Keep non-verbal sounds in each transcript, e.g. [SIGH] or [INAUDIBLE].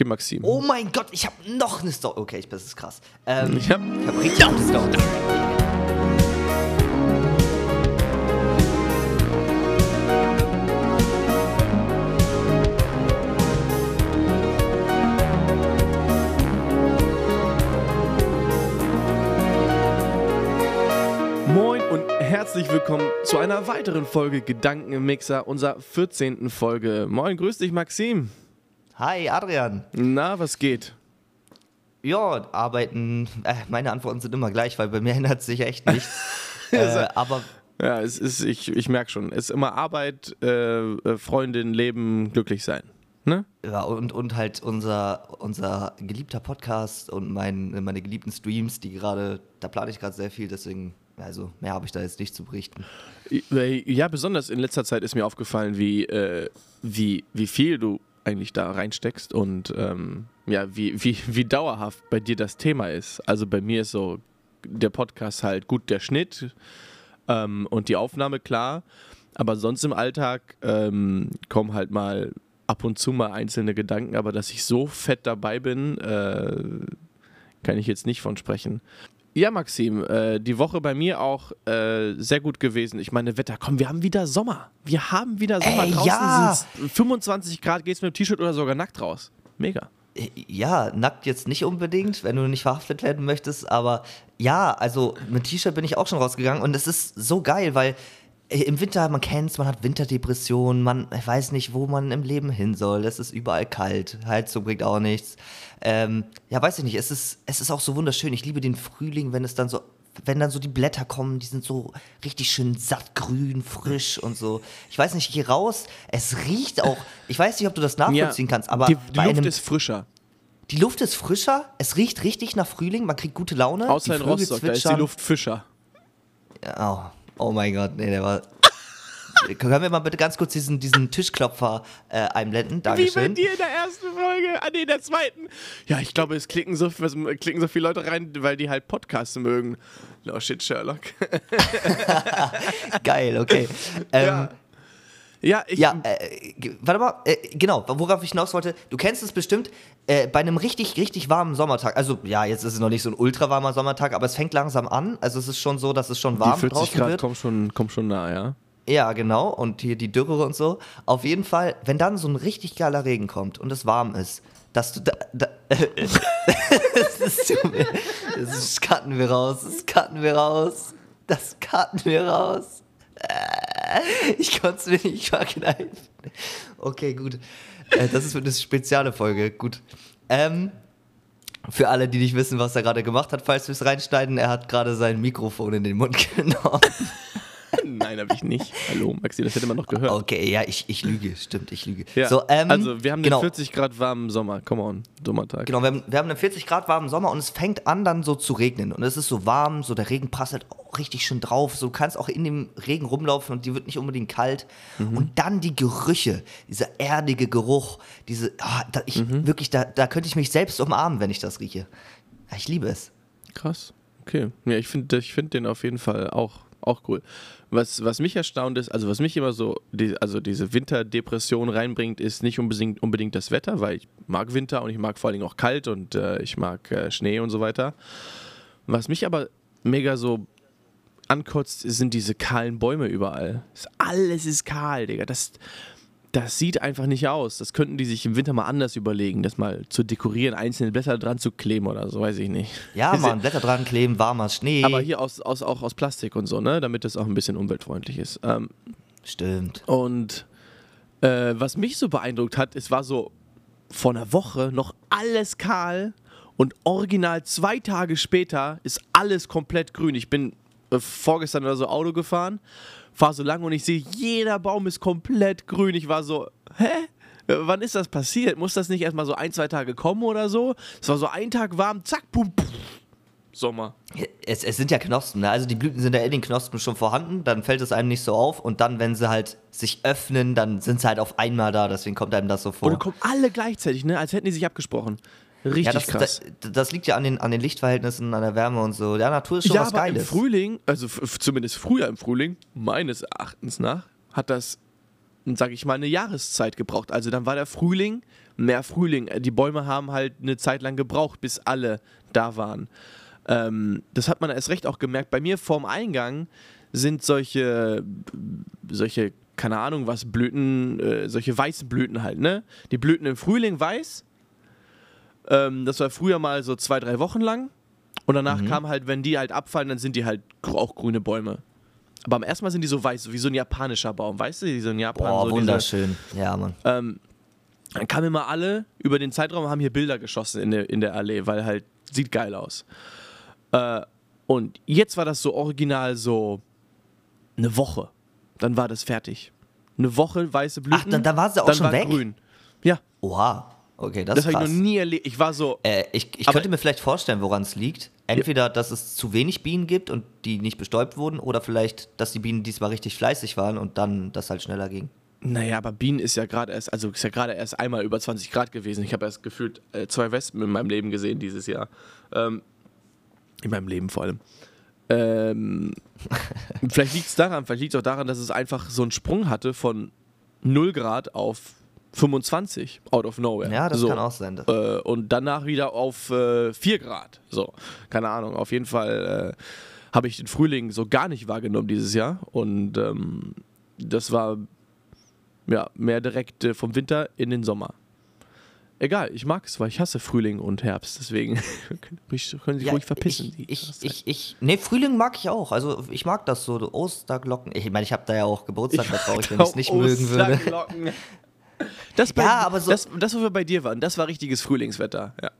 Gib Maxim. Oh mein Gott, ich habe noch eine Story. Okay, das ist krass. Ähm, Ich hab- ich habe richtig gute Story. Moin und herzlich willkommen zu einer weiteren Folge Gedanken im Mixer, unserer 14. Folge. Moin, grüß dich, Maxim. Hi, Adrian. Na, was geht? Ja, arbeiten. Äh, meine Antworten sind immer gleich, weil bei mir ändert sich echt nichts. [LAUGHS] äh, aber Ja, es ist, ich, ich merke schon, es ist immer Arbeit, äh, äh, Freundin, Leben, glücklich sein. Ne? ja, und, und halt unser, unser geliebter Podcast und mein, meine geliebten Streams, die gerade, da plane ich gerade sehr viel, deswegen, also mehr habe ich da jetzt nicht zu berichten. Ja, besonders in letzter Zeit ist mir aufgefallen, wie, äh, wie, wie viel du eigentlich da reinsteckst und ähm, ja, wie, wie, wie dauerhaft bei dir das Thema ist. Also bei mir ist so der Podcast halt gut der Schnitt ähm, und die Aufnahme klar, aber sonst im Alltag ähm, kommen halt mal ab und zu mal einzelne Gedanken, aber dass ich so fett dabei bin, äh, kann ich jetzt nicht von sprechen. Ja, Maxim, äh, die Woche bei mir auch äh, sehr gut gewesen. Ich meine, Wetter, komm, wir haben wieder Sommer. Wir haben wieder Sommer. Ey, Draußen ja. sind's 25 Grad, geht's mit dem T-Shirt oder sogar nackt raus. Mega. Äh, Ja, nackt jetzt nicht unbedingt, wenn du nicht verhaftet werden möchtest, aber ja, also mit T-Shirt bin ich auch schon rausgegangen und es ist so geil, weil im Winter, man kennt's, man hat Winterdepressionen, man weiß nicht, wo man im Leben hin soll, es ist überall kalt, Heizung bringt auch nichts. Ähm, ja, weiß ich nicht, es ist, es ist auch so wunderschön, ich liebe den Frühling, wenn es dann so wenn dann so die Blätter kommen, die sind so richtig schön sattgrün, frisch und so. Ich weiß nicht, hier raus, es riecht auch, ich weiß nicht, ob du das nachvollziehen kannst, aber die, die Luft ist frischer. die Luft ist frischer, es riecht richtig nach Frühling, man kriegt gute Laune. Außer in Rostock, da ist die. Luft fischer. Oh, oh mein Gott, nee, der war. [LAUGHS] Können wir mal bitte ganz kurz diesen, diesen Tischklopfer äh, einblenden? Wie bei Dankeschön. dir in der ersten Folge, ah nee, in der zweiten. Ja, ich glaube, es klicken so, es klicken so viele Leute rein, weil die halt Podcasts mögen. No shit, Sherlock. [LAUGHS] Geil, okay. [LAUGHS] Ähm, Ja. Ja, ich, Ja, äh, warte mal, äh, genau, worauf ich hinaus wollte, du kennst es bestimmt, äh, bei einem richtig, richtig warmen Sommertag, also ja, jetzt ist es noch nicht so ein ultra warmer Sommertag, aber es fängt langsam an, also es ist schon so, dass es schon die warm 40 draußen Grad wird. kommen schon, kommen schon nah, ja. Ja, genau, und hier die Dürre und so. Auf jeden Fall, wenn dann so ein richtig geiler Regen kommt und es warm ist, dass du da. da [LAUGHS] das ist. Das cutten wir raus, das cutten wir raus. Das cutten wir raus. [LAUGHS] Ich konnte es mir nicht verkneifen. Okay, gut. Äh, Das ist eine spezielle Folge. Gut. Ähm, für alle, die nicht wissen, was er gerade gemacht hat, falls wir es reinschneiden, er hat gerade sein Mikrofon in den Mund [LAUGHS] genommen. Nein, habe ich nicht. Hallo, Maxi, das hätte man noch gehört. Okay, ja, ich, ich lüge, stimmt, ich lüge. Ja, So, ähm, also, wir haben genau, den 40 Grad warmen Sommer. Come on, dummer Tag. Genau, wir haben, wir haben einen 40 Grad warmen Sommer und es fängt an dann so zu regnen. Und es ist so warm, so der Regen prasselt richtig schön drauf. So, du kannst auch in dem Regen rumlaufen und die wird nicht unbedingt kalt. Mhm. Und dann die Gerüche, dieser erdige Geruch, diese, ah, da, ich, Mhm. wirklich, da, da könnte ich mich selbst umarmen, wenn ich das rieche. Ja, ich liebe es. Krass. Okay. Ja, ich finde ich find den auf jeden Fall auch, auch cool. Was, was mich erstaunt ist, also was mich immer so, die, also diese Winterdepression reinbringt, ist nicht unbedingt, unbedingt das Wetter, weil ich mag Winter und ich mag vor allen Dingen auch kalt und äh, ich mag äh, Schnee und so weiter. Was mich aber mega so ankotzt, sind diese kahlen Bäume überall. Das, alles ist kahl, Digga. Das, das sieht einfach nicht aus. Das könnten die sich im Winter mal anders überlegen, das mal zu dekorieren, einzelne Blätter dran zu kleben oder so, weiß ich nicht. Ja, [LAUGHS] Mann, Blätter dran kleben, warmer Schnee. aber hier aus, aus, auch aus Plastik und so, ne? Damit das auch ein bisschen umweltfreundlich ist. Ähm, Stimmt. und äh, was mich so beeindruckt hat, es war so vor einer Woche noch alles kahl und original zwei Tage später ist alles komplett grün. Ich bin vorgestern oder so Auto gefahren, fahr so lang und ich sehe, jeder Baum ist komplett grün. Ich war so, hä? Äh, Wann ist das passiert? Muss das nicht erstmal so ein, zwei Tage kommen oder so? Es war so ein Tag warm, zack, pum, pum, Sommer. Es, es sind ja Knospen, ne? also die Blüten sind ja in den Knospen schon vorhanden, dann fällt es einem nicht so auf und dann, wenn sie halt sich öffnen, dann sind sie halt auf einmal da, deswegen kommt einem das so vor. Und kommen alle gleichzeitig, ne? Als hätten die sich abgesprochen. Richtig ja, das, krass. Das, das liegt ja an den, an den Lichtverhältnissen, an der Wärme und so. Ja, Natur ist schon ja, was aber im Geiles. Frühling, also zumindest früher im Frühling, meines Erachtens nach, hat das sag ich mal, eine Jahreszeit gebraucht. Also dann war der Frühling mehr Frühling. Die Bäume haben halt eine Zeit lang gebraucht, bis alle da waren. Ähm, das hat man erst recht auch gemerkt. Bei mir vorm Eingang sind solche, solche, keine Ahnung was, Blüten, äh, solche weißen Blüten halt, ne? Die Blüten im Frühling weiß. Ähm, das war früher mal so zwei, drei Wochen lang. Und danach kam halt, wenn die halt abfallen, dann sind die halt auch grüne Bäume. Aber am ersten Mal sind die so weiß, wie so ein japanischer Baum, weißt du? Die so in Japan. Boah, so diese- wunderschön. Ja, Mann. ähm, dann kamen immer alle über den Zeitraum und haben hier Bilder geschossen in der, in der Allee, weil halt sieht geil aus. Äh, und jetzt war das so original so eine Woche. Dann war das fertig. Eine Woche weiße Blüten. Ach, dann- dann war sie auch dann schon war weg? grün. Ja, Oha. Okay, das, das, habe ich noch nie erlebt. Ich war so, Äh, ich ich könnte mir vielleicht vorstellen, woran es liegt. Entweder, dass es zu wenig Bienen gibt und die nicht bestäubt wurden, oder vielleicht, dass die Bienen diesmal richtig fleißig waren und dann das halt schneller ging. naja, aber Bienen ist ja gerade erst, also ist ja gerade erst einmal über 20 Grad gewesen. Ich habe erst gefühlt äh, zwei Wespen in meinem Leben gesehen dieses Jahr. Ähm, in meinem Leben vor allem. Ähm, [LAUGHS] vielleicht liegt es daran, vielleicht liegt es auch daran, dass es einfach so einen Sprung hatte von 0 Grad auf 25 out of nowhere. Ja, das so. kann auch sein. Äh, und danach wieder auf äh, 4 Grad. So, keine Ahnung. Auf jeden Fall äh, habe ich den Frühling so gar nicht wahrgenommen dieses Jahr. Und ähm, das war ja mehr direkt äh, vom Winter in den Sommer. Egal, ich mag es, weil ich hasse Frühling und Herbst. Deswegen [LAUGHS] können sich Ja, ruhig verpissen. Ich, ich, ich, ich, nee, Frühling mag ich auch. Also ich mag das so, Osterglocken. Ich meine, ich habe da ja auch Geburtstag, da traurig, wenn ich es nicht mögen würde. [LAUGHS] [LAUGHS] Das, bei, Ja, aber so- das, das, wo wir bei dir waren, das war richtiges Frühlingswetter. Ja.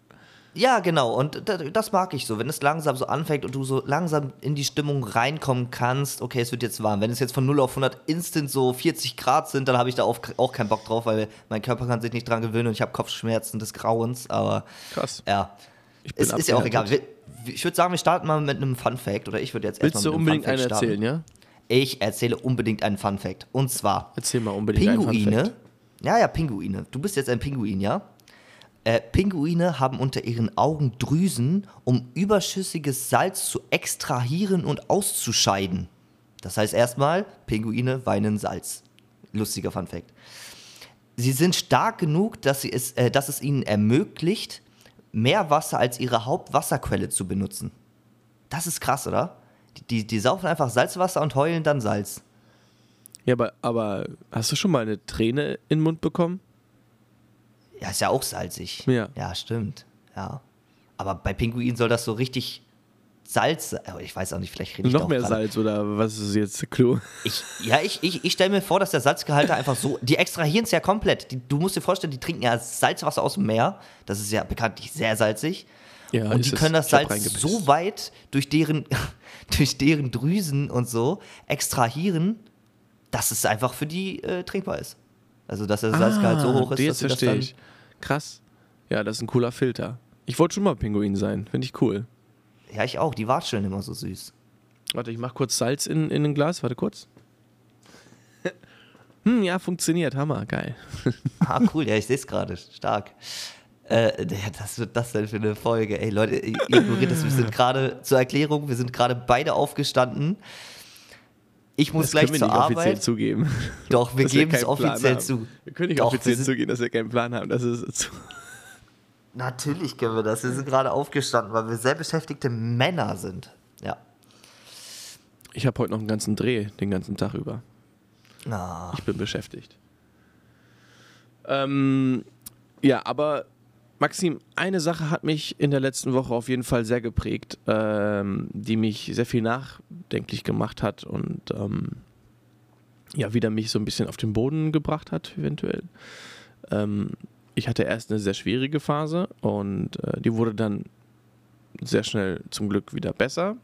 Ja, genau. Und da- das mag ich so, wenn es langsam so anfängt und du so langsam in die Stimmung reinkommen kannst. Okay, es wird jetzt warm. Wenn es jetzt von 0 auf 100 instant so 40 Grad sind, dann habe ich da auch, auch keinen Bock drauf, weil mein Körper kann sich nicht dran gewöhnen und ich habe Kopfschmerzen des Grauens. Aber Krass. ja, es ist ja auch egal. Ich würde sagen, wir starten mal mit einem Fun Fact. Oder ich würde jetzt Willst erstmal du mit einem unbedingt Fun einen Fact starten. erzählen, ja? Ich erzähle unbedingt einen Fun Fact. Und zwar Erzähl mal unbedingt einen Fun Pinguine. Fact. Ja, ja, Pinguine. Du bist jetzt ein Pinguin, ja? Äh, Pinguine haben unter ihren Augen Drüsen, um überschüssiges Salz zu extrahieren und auszuscheiden. Das heißt erstmal, Pinguine weinen Salz. Lustiger Fun Fact. Sie sind stark genug, dass, sie es, äh, dass es ihnen ermöglicht, mehr Wasser als ihre Hauptwasserquelle zu benutzen. Das ist krass, oder? Die, die, die saufen einfach Salzwasser und heulen dann Salz. Ja, aber, aber hast du schon mal eine Träne in den Mund bekommen? Ja, ist ja auch salzig. Ja. Ja, stimmt. Ja. Aber bei Pinguinen soll das so richtig Salz sein. Aber ich weiß auch nicht, vielleicht rede ich Noch mehr Salz oder was ist jetzt der Clou? Ich, ja, ich, ich, ich stelle mir vor, dass der Salzgehalt einfach so. Die extrahieren es ja komplett. Die, du musst dir vorstellen, die trinken ja Salzwasser aus dem Meer. Das ist ja bekanntlich sehr salzig. Ja, und die können das Salz so weit durch deren, [LAUGHS] durch deren Drüsen und so extrahieren, dass es einfach für die äh, trinkbar ist. Also, dass der Salzgehalt so hoch ist, Ah, jetzt dass sie das verstehe dann. ich. Krass. Ja, das ist ein cooler Filter. Ich wollte schon mal Pinguin sein. Finde ich cool. Ja, ich auch. Die Watscheln immer so süß. Warte, ich mach kurz Salz in, in ein Glas. Warte kurz. [LAUGHS] hm, ja, funktioniert. Hammer. Geil. [LAUGHS] Ah, cool, ja, ich sehe es gerade. Stark. Äh, ja, das wird das denn für eine Folge? Ey, Leute, ignoriert das. Wir sind gerade, zur Erklärung, wir sind gerade beide aufgestanden. Ich muss Das gleich können wir zur nicht offiziell Arbeit. zugeben. Doch, wir [LAUGHS] geben es offiziell zu. Wir können nicht Doch, offiziell zugeben, dass wir keinen Plan haben. Das ist zu Natürlich können wir das. Wir sind gerade aufgestanden, weil wir sehr beschäftigte Männer sind. Ja. ich habe heute noch einen ganzen Dreh, den ganzen Tag über. Ah, Ich bin beschäftigt. Ähm, ja, aber Maxim, eine Sache hat mich in der letzten Woche auf jeden Fall sehr geprägt, ähm, die mich sehr viel nachdenklich gemacht hat und ähm, ja, wieder mich so ein bisschen auf den Boden gebracht hat, eventuell. Ähm, ich hatte erst eine sehr schwierige Phase und äh, die wurde dann sehr schnell zum Glück wieder besser.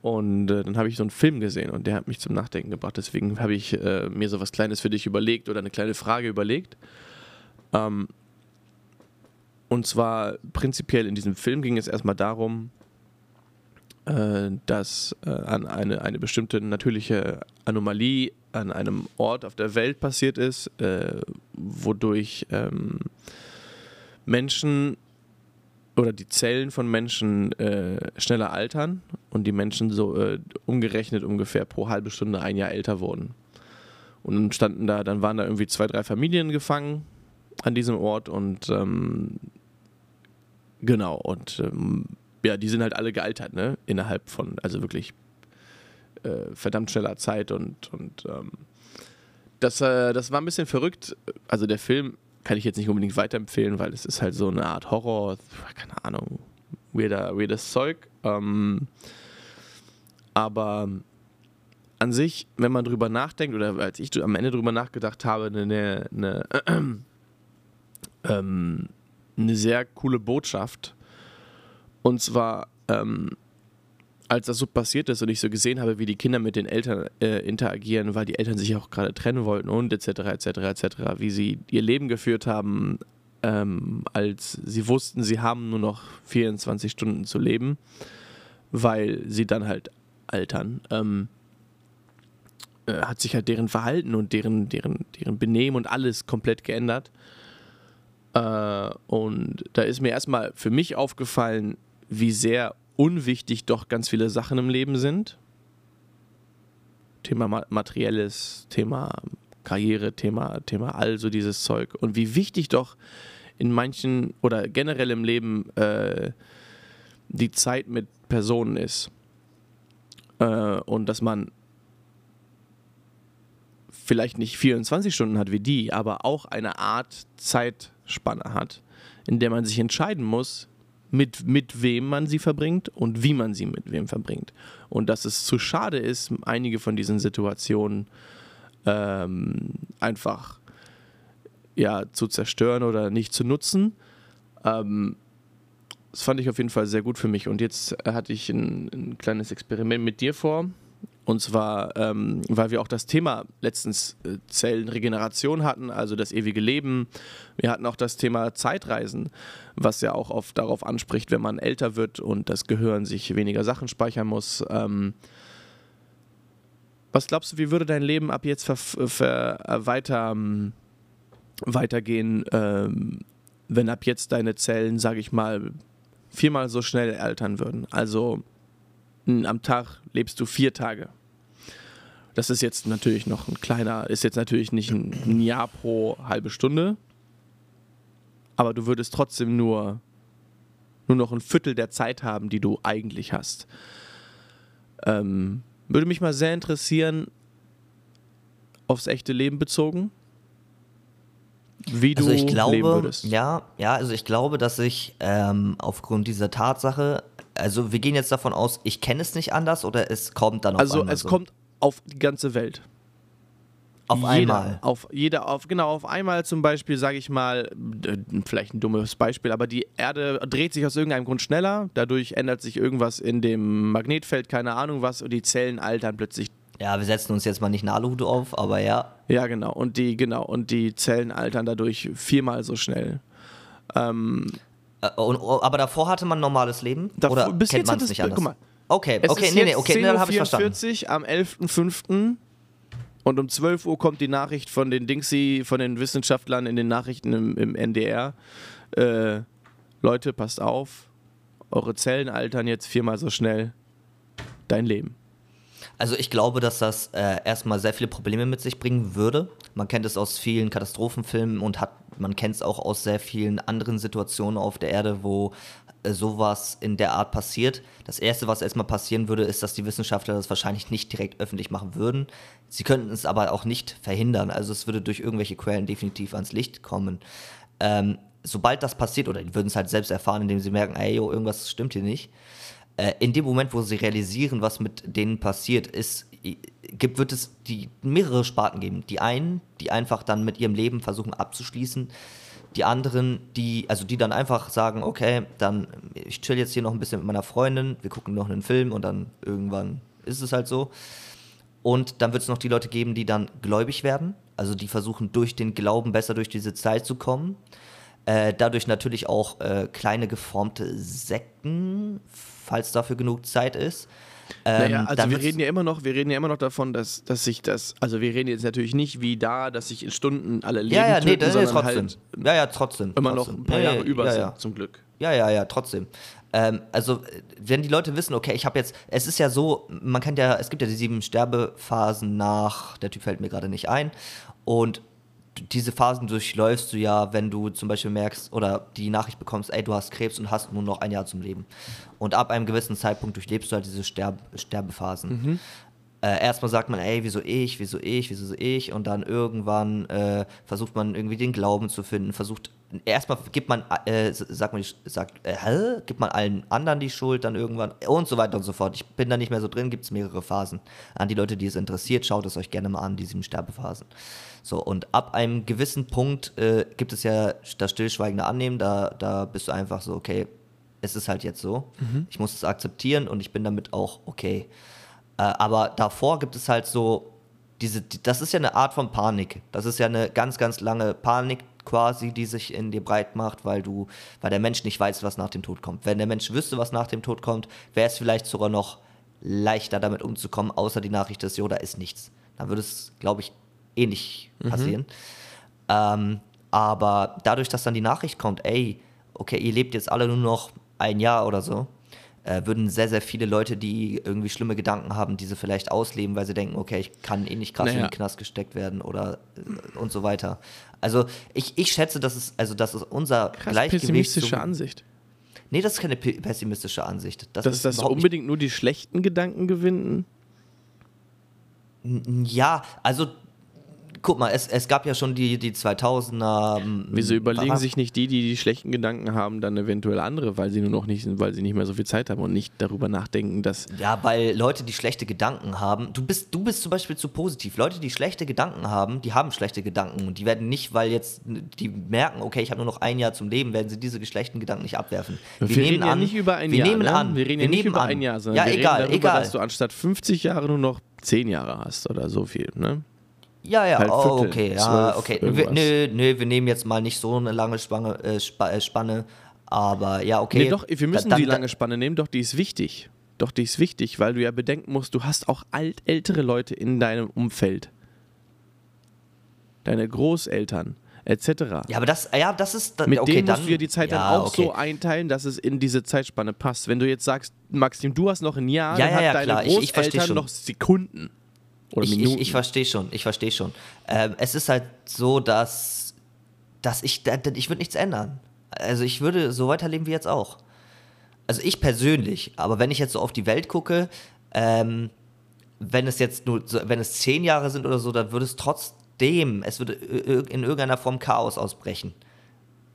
Und äh, dann habe ich so einen Film gesehen und der hat mich zum Nachdenken gebracht. Deswegen habe ich äh, mir so was Kleines für dich überlegt oder eine kleine Frage überlegt. Ähm, und zwar prinzipiell in diesem Film ging es erstmal darum, äh, dass äh, an eine, eine bestimmte natürliche Anomalie an einem Ort auf der Welt passiert ist, äh, wodurch ähm, Menschen oder die Zellen von Menschen äh, schneller altern und die Menschen so äh, umgerechnet ungefähr pro halbe Stunde ein Jahr älter wurden. Und dann standen da, dann waren da irgendwie zwei, drei Familien gefangen an diesem Ort und ähm, genau, und ähm, ja, die sind halt alle gealtert, ne? Innerhalb von, also wirklich äh, verdammt schneller Zeit und, und ähm, das, äh, das war ein bisschen verrückt. Also der Film kann ich jetzt nicht unbedingt weiterempfehlen, weil es ist halt so eine Art Horror, keine Ahnung, weirder, weirdes Zeug. Ähm, aber an sich, wenn man drüber nachdenkt, oder als ich am Ende drüber nachgedacht habe, eine, eine, [CLEARS THROAT] ähm, eine sehr coole Botschaft. Und zwar, ähm, als das so passiert ist und ich so gesehen habe, wie die Kinder mit den Eltern äh, interagieren, weil die Eltern sich auch gerade trennen wollten und etc. etc. etc. Wie sie ihr Leben geführt haben, ähm, als sie wussten, sie haben nur noch 24 Stunden zu leben, weil sie dann halt altern. Ähm, äh, hat sich halt deren Verhalten und deren, deren, deren Benehmen und alles komplett geändert. Äh, und da ist mir erstmal für mich aufgefallen, wie sehr unwichtig doch ganz viele Sachen im Leben sind. Thema Materielles, Thema Karriere, Thema, Thema all so dieses Zeug. Und wie wichtig doch in manchen oder generell im Leben äh, die Zeit mit Personen ist. Äh, und dass man vielleicht nicht 24 Stunden hat wie die, aber auch eine Art Zeitspanne hat, in der man sich entscheiden muss, mit, mit wem man sie verbringt und wie man sie mit wem verbringt. Und dass es zu schade ist, einige von diesen Situationen ähm, einfach ja, zu zerstören oder nicht zu nutzen. Ähm, das fand ich auf jeden Fall sehr gut für mich. Und jetzt hatte ich ein, ein kleines Experiment mit dir vor. Und zwar, ähm, weil wir auch das Thema letztens äh, Zellenregeneration hatten, also das ewige Leben. Wir hatten auch das Thema Zeitreisen, was ja auch oft darauf anspricht, wenn man älter wird und das Gehirn sich weniger Sachen speichern muss. Ähm, was glaubst du, wie würde dein Leben ab jetzt weiter, ähm, weitergehen, ähm, wenn ab jetzt deine Zellen, sage ich mal, viermal so schnell altern würden? Also am Tag lebst du vier Tage. Das ist jetzt natürlich noch ein kleiner, ist jetzt natürlich nicht ein Jahr pro halbe Stunde, aber du würdest trotzdem nur, nur noch ein Viertel der Zeit haben, die du eigentlich hast. Ähm, würde mich mal sehr interessieren, aufs echte Leben bezogen, wie du also ich glaube, leben würdest. Ja, ja, also ich glaube, dass ich ähm, aufgrund dieser Tatsache also wir gehen jetzt davon aus, ich kenne es nicht anders oder es kommt dann auf also einmal es so? kommt auf die ganze Welt. auf jeder, einmal. Auf jeder, auf, genau, auf einmal zum Beispiel, sage ich mal, vielleicht ein dummes Beispiel, aber die Erde dreht sich aus irgendeinem Grund schneller, dadurch ändert sich irgendwas in dem Magnetfeld, keine Ahnung was, und die Zellen altern plötzlich. Ja, wir setzen uns jetzt mal nicht eine Aluhut auf, aber ja. Ja, genau, und die, genau, und die Zellen altern dadurch viermal so schnell. Ähm, Äh, aber davor hatte man ein normales Leben? Davor- oder bis kennt jetzt man hat es nicht anders? guck mal, okay, Es okay, nee, nee, okay, nee, dann habe ich verstanden. 10.44 Uhr am 11.05. Und um 12 Uhr kommt die Nachricht von den Dingsy, von den Wissenschaftlern in den Nachrichten im, im NDR. Äh, Leute, passt auf, eure Zellen altern jetzt viermal so schnell. Dein Leben. Also ich glaube, dass das äh, erstmal sehr viele Probleme mit sich bringen würde. Man kennt es aus vielen Katastrophenfilmen und hat, man kennt es auch aus sehr vielen anderen Situationen auf der Erde, wo äh, sowas in der Art passiert. Das Erste, was erstmal passieren würde, ist, dass die Wissenschaftler das wahrscheinlich nicht direkt öffentlich machen würden. Sie könnten es aber auch nicht verhindern. Also es würde durch irgendwelche Quellen definitiv ans Licht kommen. Ähm, sobald das passiert, oder die würden es halt selbst erfahren, indem sie merken, ey, yo, irgendwas stimmt hier nicht, äh, in dem Moment, wo sie realisieren, was mit denen passiert ist, gibt, wird es die mehrere Sparten geben. Die einen, die einfach dann mit ihrem Leben versuchen abzuschließen. Die anderen, die, also die dann einfach sagen, okay, dann ich chill jetzt hier noch ein bisschen mit meiner Freundin, wir gucken noch einen Film und dann irgendwann ist es halt so. Und dann wird es noch die Leute geben, die dann gläubig werden, also die versuchen durch den Glauben besser durch diese Zeit zu kommen. Äh, dadurch natürlich auch äh, kleine geformte Sekten, falls dafür genug Zeit ist. Ähm, naja, also wir reden ja immer noch, wir reden ja immer noch davon, dass, dass sich das, also wir reden jetzt natürlich nicht wie da, dass sich in Stunden alle Leben Ja, ja, nee, töten, das ist sondern trotzdem. halt ja, ja, trotzdem. immer noch trotzdem. ein paar Ja, Jahre ja, über ja, sind, ja. zum Glück. Ja, ja, ja, trotzdem. Ähm, also, wenn die Leute wissen, okay, ich habe jetzt, es ist ja so, man kennt ja, es gibt ja die sieben Sterbephasen nach, der Typ fällt mir gerade nicht ein. Und diese Phasen durchläufst du ja, wenn du zum Beispiel merkst oder die Nachricht bekommst, ey, du hast Krebs und hast nur noch ein Jahr zum Leben. Und ab einem gewissen Zeitpunkt durchlebst du halt diese Sterb Sterbephasen. Äh, erstmal sagt man, ey, wieso ich, wieso ich, wieso so ich? Und dann irgendwann äh, versucht man irgendwie den Glauben zu finden, versucht, erstmal gibt man, äh, sagt man, sagt, äh, hä? gibt man allen anderen die Schuld dann irgendwann und so weiter und so fort. Ich bin da nicht mehr so drin, gibt es mehrere Phasen. An die Leute, die es interessiert, schaut es euch gerne mal an, die sieben Sterbephasen. So, und ab einem gewissen Punkt äh, gibt es ja das stillschweigende Annehmen, da, da bist du einfach so, okay, es ist halt jetzt so. Ich muss es akzeptieren und ich bin damit auch okay. Äh, aber davor gibt es halt so diese, die, das ist ja eine Art von Panik. Das ist ja eine ganz, ganz lange Panik quasi, die sich in dir breit macht, weil du, weil der Mensch nicht weiß, was nach dem Tod kommt. Wenn der Mensch wüsste, was nach dem Tod kommt, wäre es vielleicht sogar noch leichter damit umzukommen, außer die Nachricht des Yoda ist nichts. Dann würde es, glaube ich, ähnlich passieren. Ähm, aber dadurch, dass dann die Nachricht kommt, ey, okay, ihr lebt jetzt alle nur noch ein Jahr oder so, äh, würden sehr, sehr viele Leute, die irgendwie schlimme Gedanken haben, diese vielleicht ausleben, weil sie denken, okay, ich kann eh nicht krass in Naja. den Knast gesteckt werden oder äh, und so weiter. Also ich, ich schätze, dass es, also das ist unser Krass Gleichgewicht. pessimistische Ansicht. Nee, das ist keine pe- pessimistische Ansicht. Das Dass ist das unbedingt nur die schlechten Gedanken gewinnen. Ja, also guck mal, es, es gab ja schon die, die 2000er. ähm, Wieso überlegen sich nicht die, die die schlechten Gedanken haben, dann eventuell andere, weil sie nur noch nicht, weil sie nicht mehr so viel Zeit haben und nicht darüber nachdenken, dass Ja, weil Leute, die schlechte Gedanken haben, du bist, du bist zum Beispiel zu positiv. Leute, die schlechte Gedanken haben, die haben schlechte Gedanken und die werden nicht, weil jetzt die merken, okay, ich habe nur noch ein Jahr zum Leben, werden sie diese schlechten Gedanken nicht abwerfen. Wir, reden ja nicht über ein wir Jahr. nehmen ne? an, wir reden ja nicht nehmen über an. ein Jahr, sondern ja, wir egal, reden darüber, egal. dass du anstatt 50 Jahre nur noch 10 Jahre hast oder so viel. Ne? Ja, ja, Halt oh, Viertel, okay, ja, okay. Irgendwas. nö, nö, wir nehmen jetzt mal nicht so eine lange Spanne, äh, äh, Spanne aber ja, okay. Nee, doch, wir müssen Da- die dann- lange Spanne nehmen, doch die ist wichtig. Doch die ist wichtig, weil du ja bedenken musst, du hast auch alt, ältere Leute in deinem Umfeld. Deine Großeltern, etc. Ja, aber das, ja, das ist, da- Mit okay, denen dann, musst du dir die Zeit ja, dann auch okay. so einteilen, dass es in diese Zeitspanne passt. Wenn du jetzt sagst, Maxim, du hast noch ein Jahr, Ja, dann ja, hat ja, deine klar, ich- ich Großeltern schon. noch Sekunden oder ich, Minuten. ich, ich verstehe schon, ich verstehe schon. Ähm, es ist halt so, dass, dass ich, ich würde nichts ändern. Also ich würde so weiterleben wie jetzt auch. Also ich persönlich, aber wenn ich jetzt so auf die Welt gucke, ähm, wenn es jetzt nur, wenn es zehn Jahre sind oder so, dann würde es trotzdem, es würde in irgendeiner Form Chaos ausbrechen.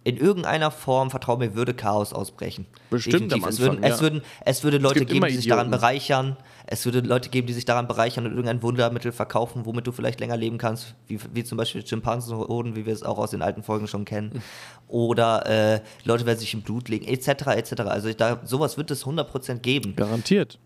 In irgendeiner Form, vertrau mir, würde Chaos ausbrechen. Bestimmt am Es, würden, Anfang, es, ja. würden, es würde Leute gibt geben, die sich daran Idioten. bereichern. Es würde Leute geben, die sich daran bereichern und irgendein Wundermittel verkaufen, womit du vielleicht länger leben kannst, wie, wie zum Beispiel Schimpansenhoden, wie wir es auch aus den alten Folgen schon kennen. [LAUGHS] Oder äh, Leute werden sich im Blut legen, etc. etc. Also da, sowas wird es 100% geben. Garantiert.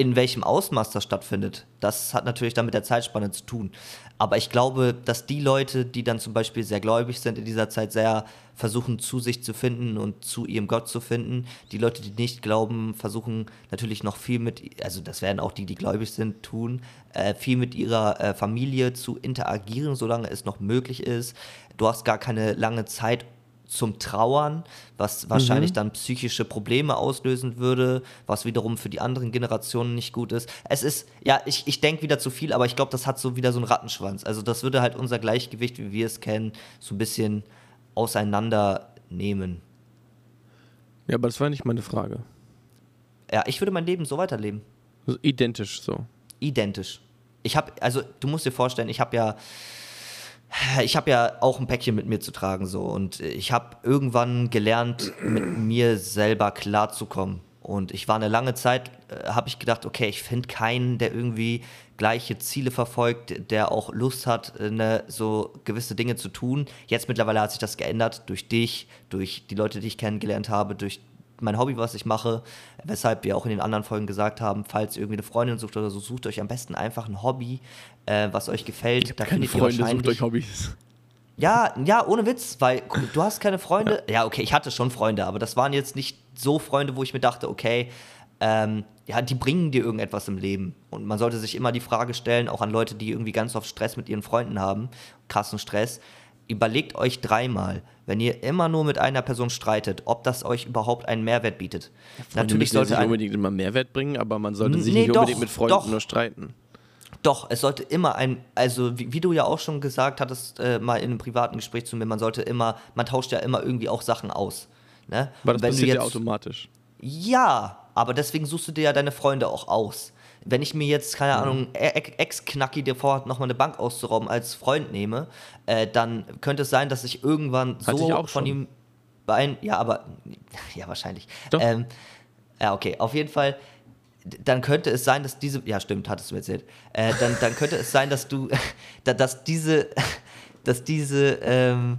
In welchem Ausmaß das stattfindet, das hat natürlich dann mit der Zeitspanne zu tun. Aber ich glaube, dass die Leute, die dann zum Beispiel sehr gläubig sind, in dieser Zeit sehr versuchen, zu sich zu finden und zu ihrem Gott zu finden. Die Leute, die nicht glauben, versuchen natürlich noch viel mit, also das werden auch die, die gläubig sind, tun, äh, viel mit ihrer äh, Familie zu interagieren, solange es noch möglich ist. Du hast gar keine lange Zeit, zum Trauern, was wahrscheinlich dann psychische Probleme auslösen würde, was wiederum für die anderen Generationen nicht gut ist. Es ist, ja, ich, ich denke wieder zu viel, aber ich glaube, das hat so wieder so einen Rattenschwanz. Also das würde halt unser Gleichgewicht, wie wir es kennen, so ein bisschen auseinandernehmen. Ja, aber das war nicht meine Frage. Ja, ich würde mein Leben so weiterleben. Also identisch so. Identisch. Ich habe, also du musst dir vorstellen, ich habe ja, ich habe ja auch ein Päckchen mit mir zu tragen so und ich habe irgendwann gelernt, mit mir selber klarzukommen. Und ich war eine lange Zeit, äh, habe ich gedacht, okay, ich finde keinen, der irgendwie gleiche Ziele verfolgt, der auch Lust hat, äh, ne, so gewisse Dinge zu tun. Jetzt mittlerweile hat sich das geändert durch dich, durch die Leute, die ich kennengelernt habe, durch mein Hobby, was ich mache, weshalb wir auch in den anderen Folgen gesagt haben, falls ihr irgendwie eine Freundin sucht oder so, sucht euch am besten einfach ein Hobby, äh, was euch gefällt. Da Keine Freunde, sucht euch Hobbys. ja, ja, ohne Witz, weil guck, du hast keine Freunde. Ja. okay, ich hatte schon Freunde, aber das waren jetzt nicht so Freunde, wo ich mir dachte, okay, ähm, ja, die bringen dir irgendetwas im Leben. Und man sollte sich immer die Frage stellen, auch an Leute, die irgendwie ganz oft Stress mit ihren Freunden haben, krassen Stress, überlegt euch dreimal, wenn ihr immer nur mit einer Person streitet, ob das euch überhaupt einen Mehrwert bietet. Ja, Natürlich sollte nicht unbedingt immer Mehrwert bringen, aber man sollte sich nee, nicht doch, unbedingt mit Freunden doch. nur streiten. Doch, es sollte immer ein, also wie, wie du ja auch schon gesagt hattest, äh, mal in einem privaten Gespräch zu mir, man sollte immer, man tauscht ja immer irgendwie auch Sachen aus. Ne? Aber das passiert jetzt, ja automatisch. Ja, aber deswegen suchst du dir ja deine Freunde auch aus. Wenn ich mir jetzt, keine mhm. Ahnung, e-, e-, Ex-Knacki, der vorhat, nochmal eine Bank auszurauben, als Freund nehme, äh, dann könnte es sein, dass ich irgendwann Hatte so ich von ihm beein. Ja, aber. [LAUGHS] Ja, wahrscheinlich. Doch. Ähm, ja, okay. Auf jeden Fall dann könnte es sein, dass diese, ja stimmt, hattest du mir erzählt, äh, dann, dann könnte es sein, dass du, [LAUGHS] dass diese, [LAUGHS] dass diese, ähm,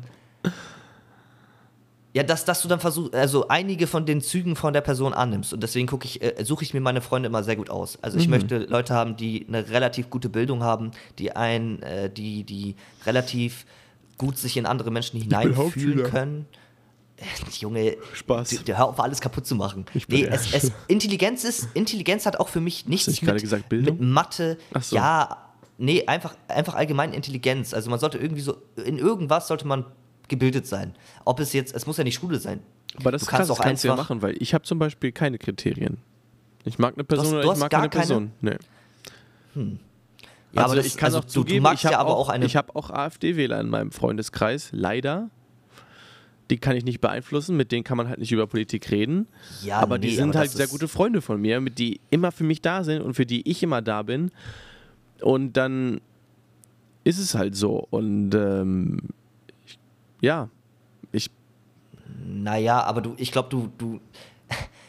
ja, dass, dass du dann versuchst, also einige von den Zügen von der Person annimmst. Und deswegen gucke ich, äh, suche ich mir meine Freunde immer sehr gut aus. Also ich mhm. möchte Leute haben, die eine relativ gute Bildung haben, die ein, äh, die, die relativ gut sich in andere Menschen hineinfühlen können. Junge, Spaß. Du, du, hör auf, alles kaputt zu machen. Nee, es, es, Intelligenz ist, Intelligenz hat auch für mich nichts Hast mit, gesagt, Bildung? mit Mathe. Ach so. Ja, nee, einfach, einfach allgemein Intelligenz. Also man sollte irgendwie so, in irgendwas sollte man gebildet sein. Ob es jetzt, es muss ja nicht Schule sein. Aber das, du kannst krass, auch kannst du ja machen, weil ich habe zum Beispiel keine Kriterien. Ich mag eine Person hast, oder ich mag keine, keine Person. Nee. Hm. Ja, also das, ich kann also auch du, zugeben, du ich habe auch, auch, hab auch AfD-Wähler in meinem Freundeskreis, leider die kann ich nicht beeinflussen, mit denen kann man halt nicht über Politik reden. Ja, aber nee, die sind aber halt sehr gute Freunde von mir, mit die immer für mich da sind und für die ich immer da bin. Und dann ist es halt so. Und ähm, ja, ich. Naja, aber du, ich glaube, du, [LAUGHS] du,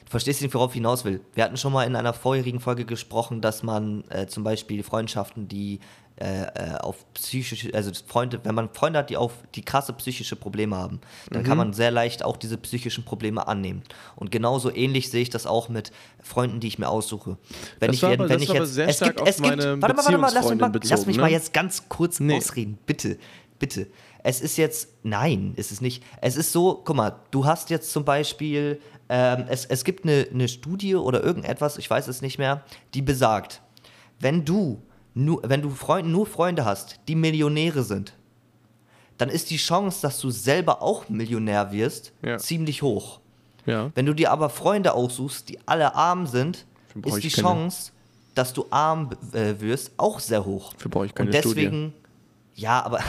verstehst nicht, worauf ich hinaus will. Wir hatten schon mal in einer vorherigen Folge gesprochen, dass man äh, zum Beispiel Freundschaften, die äh, äh, auf psychische, also Freunde, wenn man Freunde hat, die auf die krasse psychische Probleme haben, dann mhm. kann man sehr leicht auch diese psychischen Probleme annehmen. Und genauso ähnlich sehe ich das auch mit Freunden, die ich mir aussuche. Wenn das ich, wenn, aber, wenn ich jetzt, es gibt, es gibt, warte mal, warte mal, lass mich mal, bezogen, lass mich ne? mal jetzt ganz kurz nee. ausreden, bitte, bitte. Es ist jetzt, nein, ist es nicht. Es ist so, guck mal, du hast jetzt zum Beispiel, ähm, es, es gibt eine, eine Studie oder irgendetwas, ich weiß es nicht mehr, die besagt, wenn du nur, wenn du Freund, nur Freunde hast, die Millionäre sind, dann ist die Chance, dass du selber auch Millionär wirst, ja. ziemlich hoch. Ja. Wenn du dir aber Freunde aussuchst, die alle arm sind, ist die Chance, dass du arm äh, wirst, auch sehr hoch. Für brauche ich keine Und deswegen, Studie. ja, aber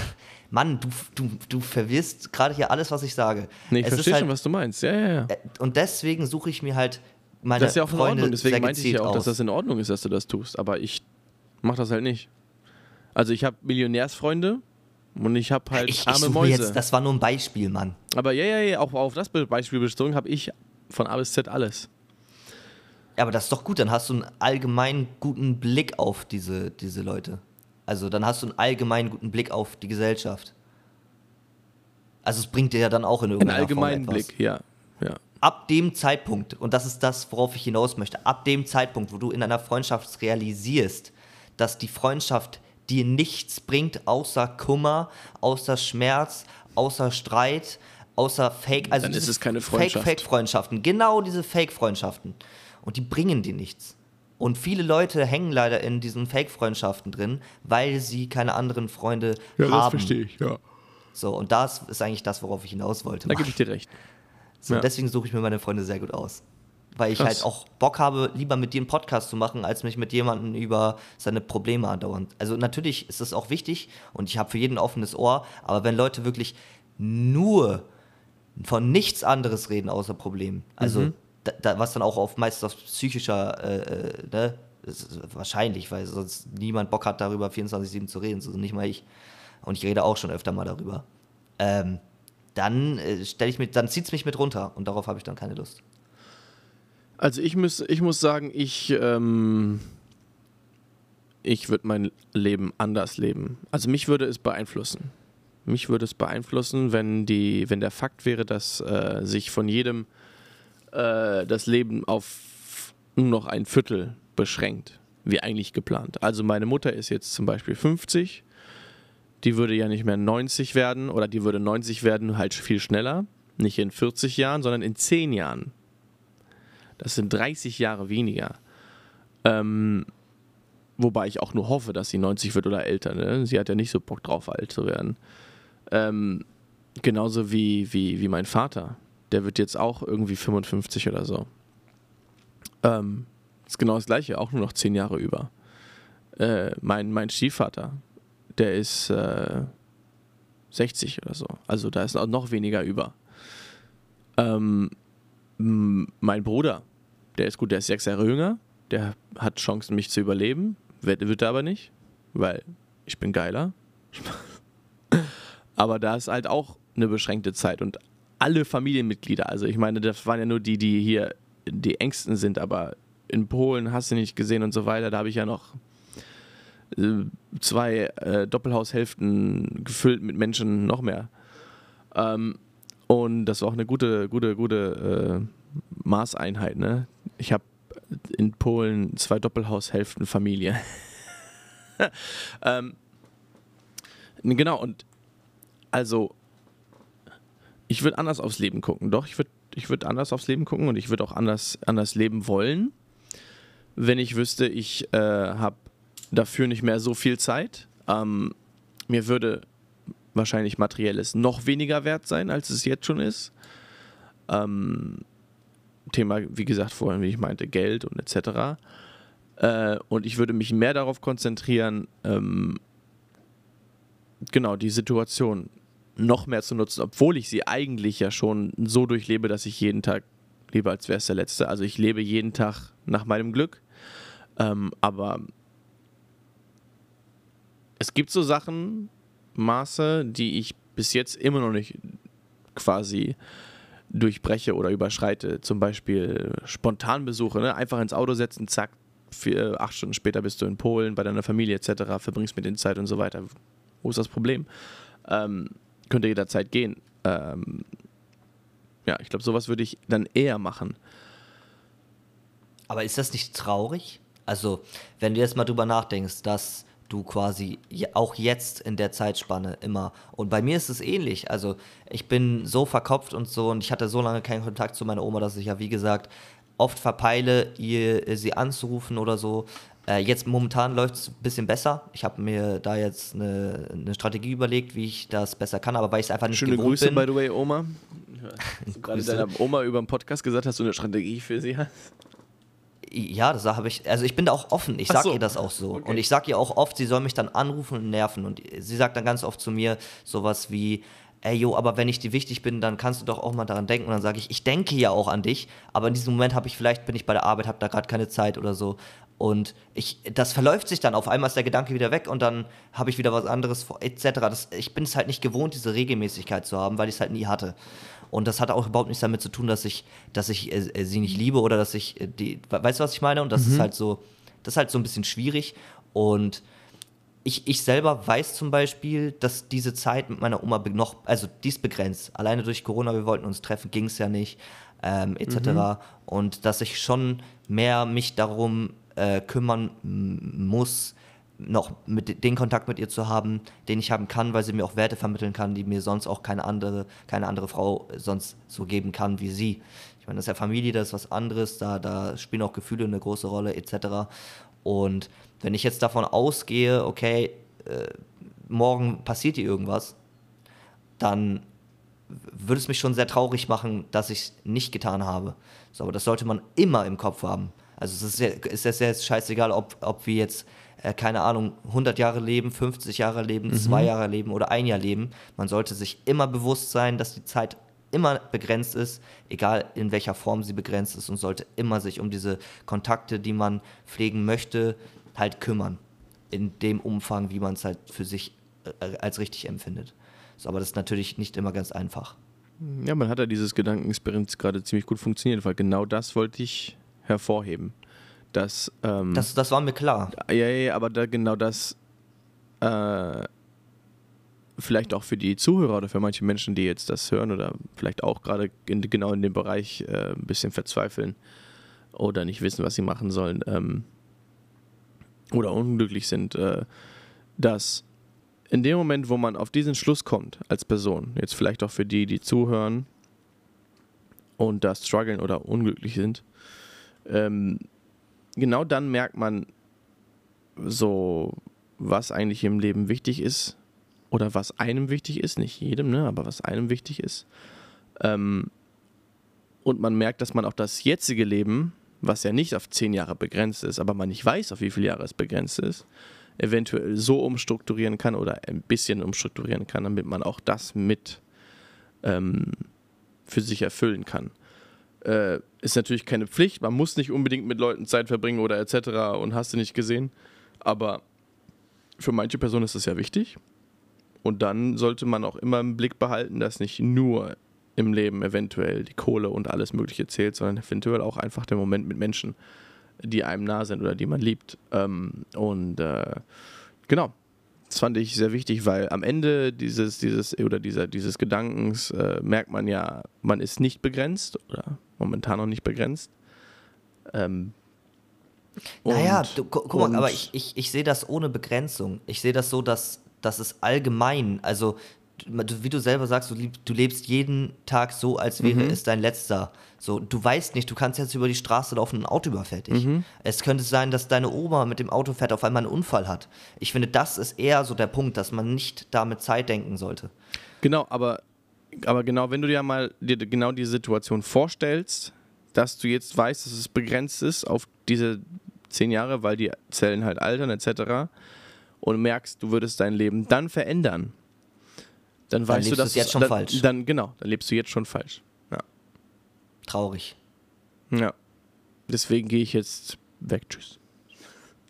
Mann, du, du, du verwirrst gerade hier alles, was ich sage. Nee, ich verstehe halt, schon, was du meinst. Ja, ja, ja. Äh, und deswegen suche ich mir halt meine Das ist ja auch Freunde in Ordnung. Deswegen meinte ich ja auch, aus. dass das in Ordnung ist, dass du das tust. Aber ich mach das halt nicht. Also ich habe Millionärsfreunde und ich habe halt ich, arme ich Mäuse. Jetzt, das war nur ein Beispiel, Mann. Aber ja, ja, ja, auch auf das Beispiel bezogen habe ich von A bis Z alles. Ja, aber das ist doch gut, dann hast du einen allgemein guten Blick auf diese, diese Leute. Also dann hast du einen allgemein guten Blick auf die Gesellschaft. Also es bringt dir ja dann auch in irgendeiner Einen allgemeinen Form etwas. Blick, ja. ja. Ab dem Zeitpunkt, und das ist das, worauf ich hinaus möchte, ab dem Zeitpunkt, wo du in einer Freundschaft realisierst, dass die Freundschaft dir nichts bringt, außer Kummer, außer Schmerz, außer Streit, außer Fake, also Dann ist es keine Freundschaft. Fake, Fake Freundschaften, genau diese Fake Freundschaften. Und die bringen dir nichts. Und viele Leute hängen leider in diesen Fake Freundschaften drin, weil sie keine anderen Freunde ja, haben. Ja, das verstehe ich, ja. So, und das ist eigentlich das, worauf ich hinaus wollte. Da gebe ich dir recht. [LAUGHS] So, ja. deswegen suche ich mir meine Freunde sehr gut aus weil ich Krass. halt auch Bock habe, lieber mit dir einen Podcast zu machen, als mich mit jemandem über seine Probleme andauernd. Also natürlich ist das auch wichtig und ich habe für jeden ein offenes Ohr, aber wenn Leute wirklich nur von nichts anderes reden außer Problemen, also mhm. Da, da, was dann auch auf meistens auf psychischer, äh, äh ne, wahrscheinlich, weil sonst niemand Bock hat, darüber 24-7 zu reden, so nicht mal ich. Und ich rede auch schon öfter mal darüber. Ähm, dann äh, stelle ich mit, dann zieht es mich mit runter und darauf habe ich dann keine Lust. Also ich muss, ich muss sagen, ich, ähm, ich würde mein Leben anders leben. Also mich würde es beeinflussen. Mich würde es beeinflussen, wenn, die, wenn der Fakt wäre, dass äh, sich von jedem äh, das Leben auf nur noch ein Viertel beschränkt, wie eigentlich geplant. Also meine Mutter ist jetzt zum Beispiel 50, die würde ja nicht mehr 90 werden oder die würde 90 werden, halt viel schneller. Nicht in 40 Jahren, sondern in 10 Jahren. Das sind 30 Jahre weniger. Ähm, wobei ich auch nur hoffe, dass sie 90 wird oder älter. Ne? Sie hat ja nicht so Bock drauf, alt zu werden. Ähm, genauso wie, wie, wie mein Vater. Der wird jetzt auch irgendwie 55 oder so. Ähm, ist genau das gleiche, auch nur noch 10 Jahre über. Äh, mein, mein Stiefvater, der ist äh, 60 oder so. Also da ist noch weniger über. Ähm, mein Bruder, der ist gut, der ist sechs Jahre jünger, der hat Chancen, mich zu überleben, wird, wird er aber nicht, weil ich bin geiler. [LAUGHS] aber da ist halt auch eine beschränkte Zeit und alle Familienmitglieder, also ich meine, das waren ja nur die, die hier die engsten sind, aber in Polen hast du nicht gesehen und so weiter, da habe ich ja noch äh, zwei äh, Doppelhaushälften gefüllt mit Menschen noch mehr. Ähm, und das war auch eine gute, gute, gute äh, Maßeinheit. Ne? Ich habe in Polen zwei Doppelhaushälften Familie. [LAUGHS] ähm, genau, und also ich würde anders aufs Leben gucken. Doch, ich würde ich würd anders aufs Leben gucken und ich würde auch anders, anders leben wollen, wenn ich wüsste, ich äh, habe dafür nicht mehr so viel Zeit. Ähm, mir würde wahrscheinlich materielles noch weniger wert sein, als es jetzt schon ist. Ähm, Thema, wie gesagt, vorhin, wie ich meinte, Geld und etc. Äh, und ich würde mich mehr darauf konzentrieren, ähm, genau, die Situation noch mehr zu nutzen, obwohl ich sie eigentlich ja schon so durchlebe, dass ich jeden Tag lebe, als wäre es der letzte. Also ich lebe jeden Tag nach meinem Glück. Ähm, aber es gibt so Sachen, Maße, die ich bis jetzt immer noch nicht quasi durchbreche oder überschreite. Zum Beispiel Spontanbesuche, ne? einfach ins Auto setzen, zack, vier, acht Stunden später bist du in Polen bei deiner Familie etc., verbringst mit den Zeit und so weiter. Wo ist das Problem? Ähm, könnte jederzeit gehen. Ähm, ja, ich glaube, sowas würde ich dann eher machen. Aber ist das nicht traurig? Also, wenn du jetzt mal drüber nachdenkst, dass du quasi auch jetzt in der Zeitspanne immer. Und bei mir ist es ähnlich. Also ich bin so verkopft und so und ich hatte so lange keinen Kontakt zu meiner Oma, dass ich ja, wie gesagt, oft verpeile, ihr, sie anzurufen oder so. Äh, jetzt momentan läuft es ein bisschen besser. Ich habe mir da jetzt eine, eine, Strategie überlegt, wie ich das besser kann, aber weil ich es einfach nicht Schöne gewohnt Grüße, bin. by the way, Oma. [LAUGHS] Gerade deiner Oma über den Podcast gesagt, dass du eine Strategie für sie hast. [LAUGHS] Ja, das habe ich. Also ich bin da auch offen. Ich sage so. ihr das auch so. Okay. Und ich sage ihr auch oft, sie soll mich dann anrufen und nerven. Und sie sagt dann ganz oft zu mir sowas wie, ey, jo, aber wenn ich dir wichtig bin, dann kannst du doch auch mal daran denken. Und dann sage ich, ich denke ja auch an dich, aber in diesem Moment habe ich vielleicht, bin ich bei der Arbeit, habe da gerade keine Zeit oder so. Und ich, das verläuft sich dann. Auf einmal ist der Gedanke wieder weg und dann habe ich wieder was anderes etc. Das, ich bin es halt nicht gewohnt, diese Regelmäßigkeit zu haben, weil ich es halt nie hatte. Und das hat auch überhaupt nichts damit zu tun, dass ich, dass ich äh, sie nicht liebe oder dass ich äh, die. Weißt du, was ich meine? Und das mhm. ist halt so, das ist halt so ein bisschen schwierig. Und ich, ich selber weiß zum Beispiel, dass diese Zeit mit meiner Oma noch, also die ist begrenzt. Alleine durch Corona, wir wollten uns treffen, ging es ja nicht, ähm, etc. Mhm. Und dass ich schon mehr mich darum äh, kümmern muss, noch mit den Kontakt mit ihr zu haben, den ich haben kann, weil sie mir auch Werte vermitteln kann, die mir sonst auch keine andere, keine andere Frau sonst so geben kann wie sie. Ich meine, das ist ja Familie, das ist was anderes, da, da spielen auch Gefühle eine große Rolle, etc. Und wenn ich jetzt davon ausgehe, okay, äh, morgen passiert ihr irgendwas, dann würde es mich schon sehr traurig machen, dass ich es nicht getan habe. So, aber das sollte man immer im Kopf haben. Also es ist ja, ist ja jetzt scheißegal, ob, ob wir jetzt äh, keine Ahnung, 100 Jahre leben, 50 Jahre leben, mhm. zwei Jahre leben oder ein Jahr leben. Man sollte sich immer bewusst sein, dass die Zeit immer begrenzt ist, egal in welcher Form sie begrenzt ist und sollte immer sich um diese Kontakte, die man pflegen möchte, halt kümmern. In dem Umfang, wie man es halt für sich äh, als richtig empfindet. So, aber das ist natürlich nicht immer ganz einfach. Ja, man hat ja dieses Gedankenexperiment gerade ziemlich gut funktioniert, weil genau das wollte ich hervorheben dass. Ähm, das, das war mir klar. Ja, ja, aber da genau das. Äh, vielleicht auch für die Zuhörer oder für manche Menschen, die jetzt das hören oder vielleicht auch gerade in, genau in dem Bereich äh, ein bisschen verzweifeln oder nicht wissen, was sie machen sollen ähm, oder unglücklich sind, äh, dass in dem Moment, wo man auf diesen Schluss kommt als Person, jetzt vielleicht auch für die, die zuhören und da strugglen oder unglücklich sind, ähm, genau dann merkt man so, was eigentlich im Leben wichtig ist oder was einem wichtig ist, nicht jedem, ne, aber was einem wichtig ist. Ähm, und man merkt, dass man auch das jetzige Leben, was ja nicht auf zehn Jahre begrenzt ist, aber man nicht weiß, auf wie viele Jahre es begrenzt ist, eventuell so umstrukturieren kann oder ein bisschen umstrukturieren kann, damit man auch das mit ähm, für sich erfüllen kann. Äh, ist natürlich keine Pflicht, man muss nicht unbedingt mit Leuten Zeit verbringen oder etc. und hast du nicht gesehen, aber für manche Personen ist das ja wichtig. Und dann sollte man auch immer im Blick behalten, dass nicht nur im Leben eventuell die Kohle und alles Mögliche zählt, sondern eventuell auch einfach der Moment mit Menschen, die einem nah sind oder die man liebt. Ähm, und äh, genau, das fand ich sehr wichtig, weil am Ende dieses, dieses oder dieser, dieses Gedankens äh, merkt man ja, man ist nicht begrenzt oder momentan noch nicht begrenzt. Ähm, naja, du, gu guck mal, aber ich, ich, ich sehe das ohne Begrenzung. Ich sehe das so, dass, dass es allgemein, also wie du selber sagst, du, du lebst jeden Tag so, als wäre mhm. es dein letzter. So, du weißt nicht, du kannst jetzt über die Straße laufen und ein Auto überfährt dich. Mhm. Es könnte sein, dass deine Oma mit dem Auto fährt, auf einmal einen Unfall hat. Ich finde, das ist eher so der Punkt, dass man nicht damit Zeit denken sollte. Genau, aber, aber genau, wenn du dir mal dir genau die Situation vorstellst, dass du jetzt weißt, dass es begrenzt ist auf diese zehn Jahre, weil die Zellen halt altern etc. und merkst, du würdest dein Leben dann verändern dann, dann weißt du, dass jetzt schon dann, falsch. Dann genau, dann lebst du jetzt schon falsch. Ja. Traurig. Ja. Deswegen gehe ich jetzt weg. Tschüss.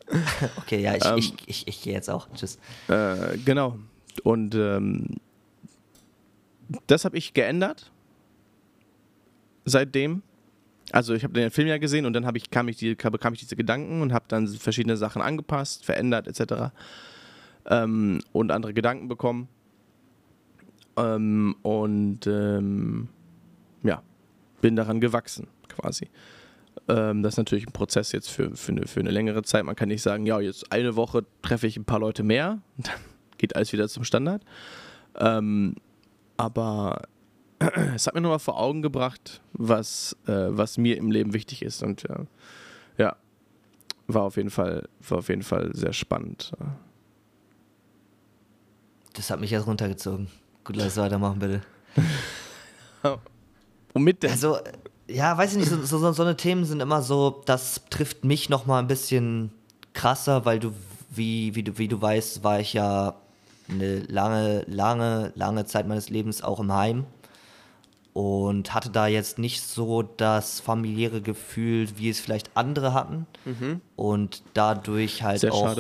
[LAUGHS] okay, ja, ich, ähm, ich, ich, ich gehe jetzt auch. Tschüss. Äh, genau. Und ähm, das habe ich geändert. Seitdem. Also ich habe den Film ja gesehen und dann ich, kam ich die, bekam ich diese Gedanken und habe dann verschiedene Sachen angepasst, verändert etc. Ähm, und andere Gedanken bekommen. Ähm, und ähm, ja, bin daran gewachsen quasi. Ähm, das ist natürlich ein Prozess jetzt für, für, eine, für eine längere Zeit. Man kann nicht sagen, ja, jetzt eine Woche treffe ich ein paar Leute mehr und [LAUGHS] dann geht alles wieder zum Standard. Ähm, aber [CLEARS THROAT] es hat mir nochmal vor Augen gebracht, was, äh, was mir im Leben wichtig ist. Und äh, ja, war auf jeden Fall, war auf jeden Fall sehr spannend. Das hat mich jetzt runtergezogen. Gut, lass weitermachen, bitte. [LAUGHS] Womit denn? Also, ja, weiß ich nicht, so, so, so eine Themen sind immer so, das trifft mich nochmal ein bisschen krasser, weil du, wie, wie, du, wie du weißt, war ich ja eine lange, lange, lange Zeit meines Lebens auch im Heim und hatte da jetzt nicht so das familiäre Gefühl, wie es vielleicht andere hatten mhm. und dadurch halt Sehr auch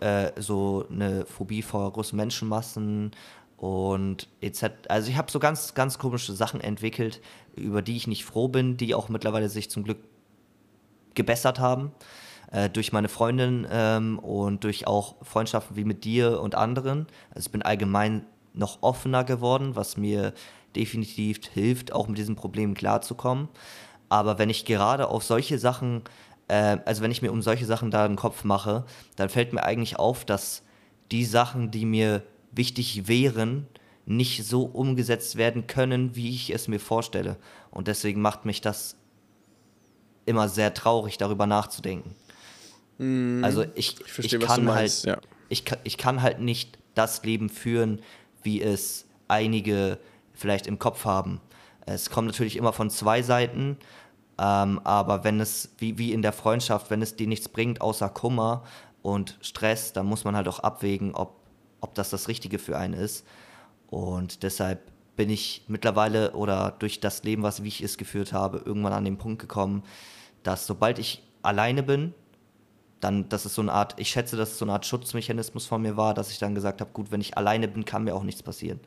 äh, so eine Phobie vor großen Menschenmassen, und etc. Also ich habe so ganz, ganz komische Sachen entwickelt, über die ich nicht froh bin, die auch mittlerweile sich zum Glück gebessert haben. Äh, durch meine Freundin ähm, und durch auch Freundschaften wie mit dir und anderen. Also ich bin allgemein noch offener geworden, was mir definitiv hilft, auch mit diesen Problemen klarzukommen. Aber wenn ich gerade auf solche Sachen, äh, also wenn ich mir um solche Sachen da einen Kopf mache, dann fällt mir eigentlich auf, dass die Sachen, die mir wichtig wären, nicht so umgesetzt werden können, wie ich es mir vorstelle. Und deswegen macht mich das immer sehr traurig, darüber nachzudenken. Mm, also ich, ich, versteh, ich kann halt, ja. ich, ich kann halt nicht das Leben führen, wie es einige vielleicht im Kopf haben. Es kommt natürlich immer von zwei Seiten, ähm, aber wenn es, wie, wie in der Freundschaft, wenn es dir nichts bringt außer Kummer und Stress, dann muss man halt auch abwägen, ob ob das das Richtige für einen ist. Und deshalb bin ich mittlerweile oder durch das Leben, was wie ich es geführt habe, irgendwann an den Punkt gekommen, dass sobald ich alleine bin, dann, das ist so eine Art, ich schätze, dass es so eine Art Schutzmechanismus von mir war, dass ich dann gesagt habe, gut, wenn ich alleine bin, kann mir auch nichts passieren.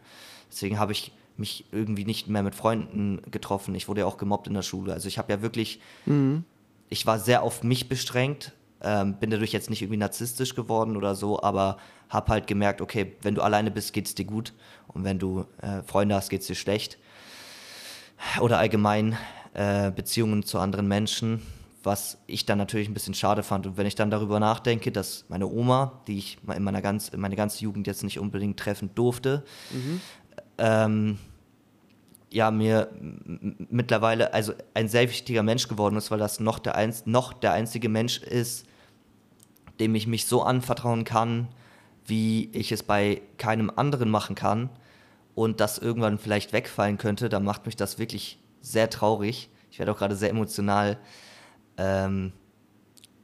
Deswegen habe ich mich irgendwie nicht mehr mit Freunden getroffen. Ich wurde ja auch gemobbt in der Schule. Also ich habe ja wirklich, mhm. ich war sehr auf mich bestrengt, ähm, bin dadurch jetzt nicht irgendwie narzisstisch geworden oder so, aber habe halt gemerkt, okay, wenn du alleine bist, geht es dir gut und wenn du äh, Freunde hast, geht es dir schlecht. Oder allgemein äh, Beziehungen zu anderen Menschen, was ich dann natürlich ein bisschen schade fand. Und wenn ich dann darüber nachdenke, dass meine Oma, die ich in meiner ganz, in meine ganze Jugend jetzt nicht unbedingt treffen durfte, mhm. ähm, ja mir mittlerweile also ein sehr wichtiger Mensch geworden ist, weil das noch der, einz noch der einzige Mensch ist, dem ich mich so anvertrauen kann, wie ich es bei keinem anderen machen kann und das irgendwann vielleicht wegfallen könnte, dann macht mich das wirklich sehr traurig. Ich werde auch gerade sehr emotional. Ähm,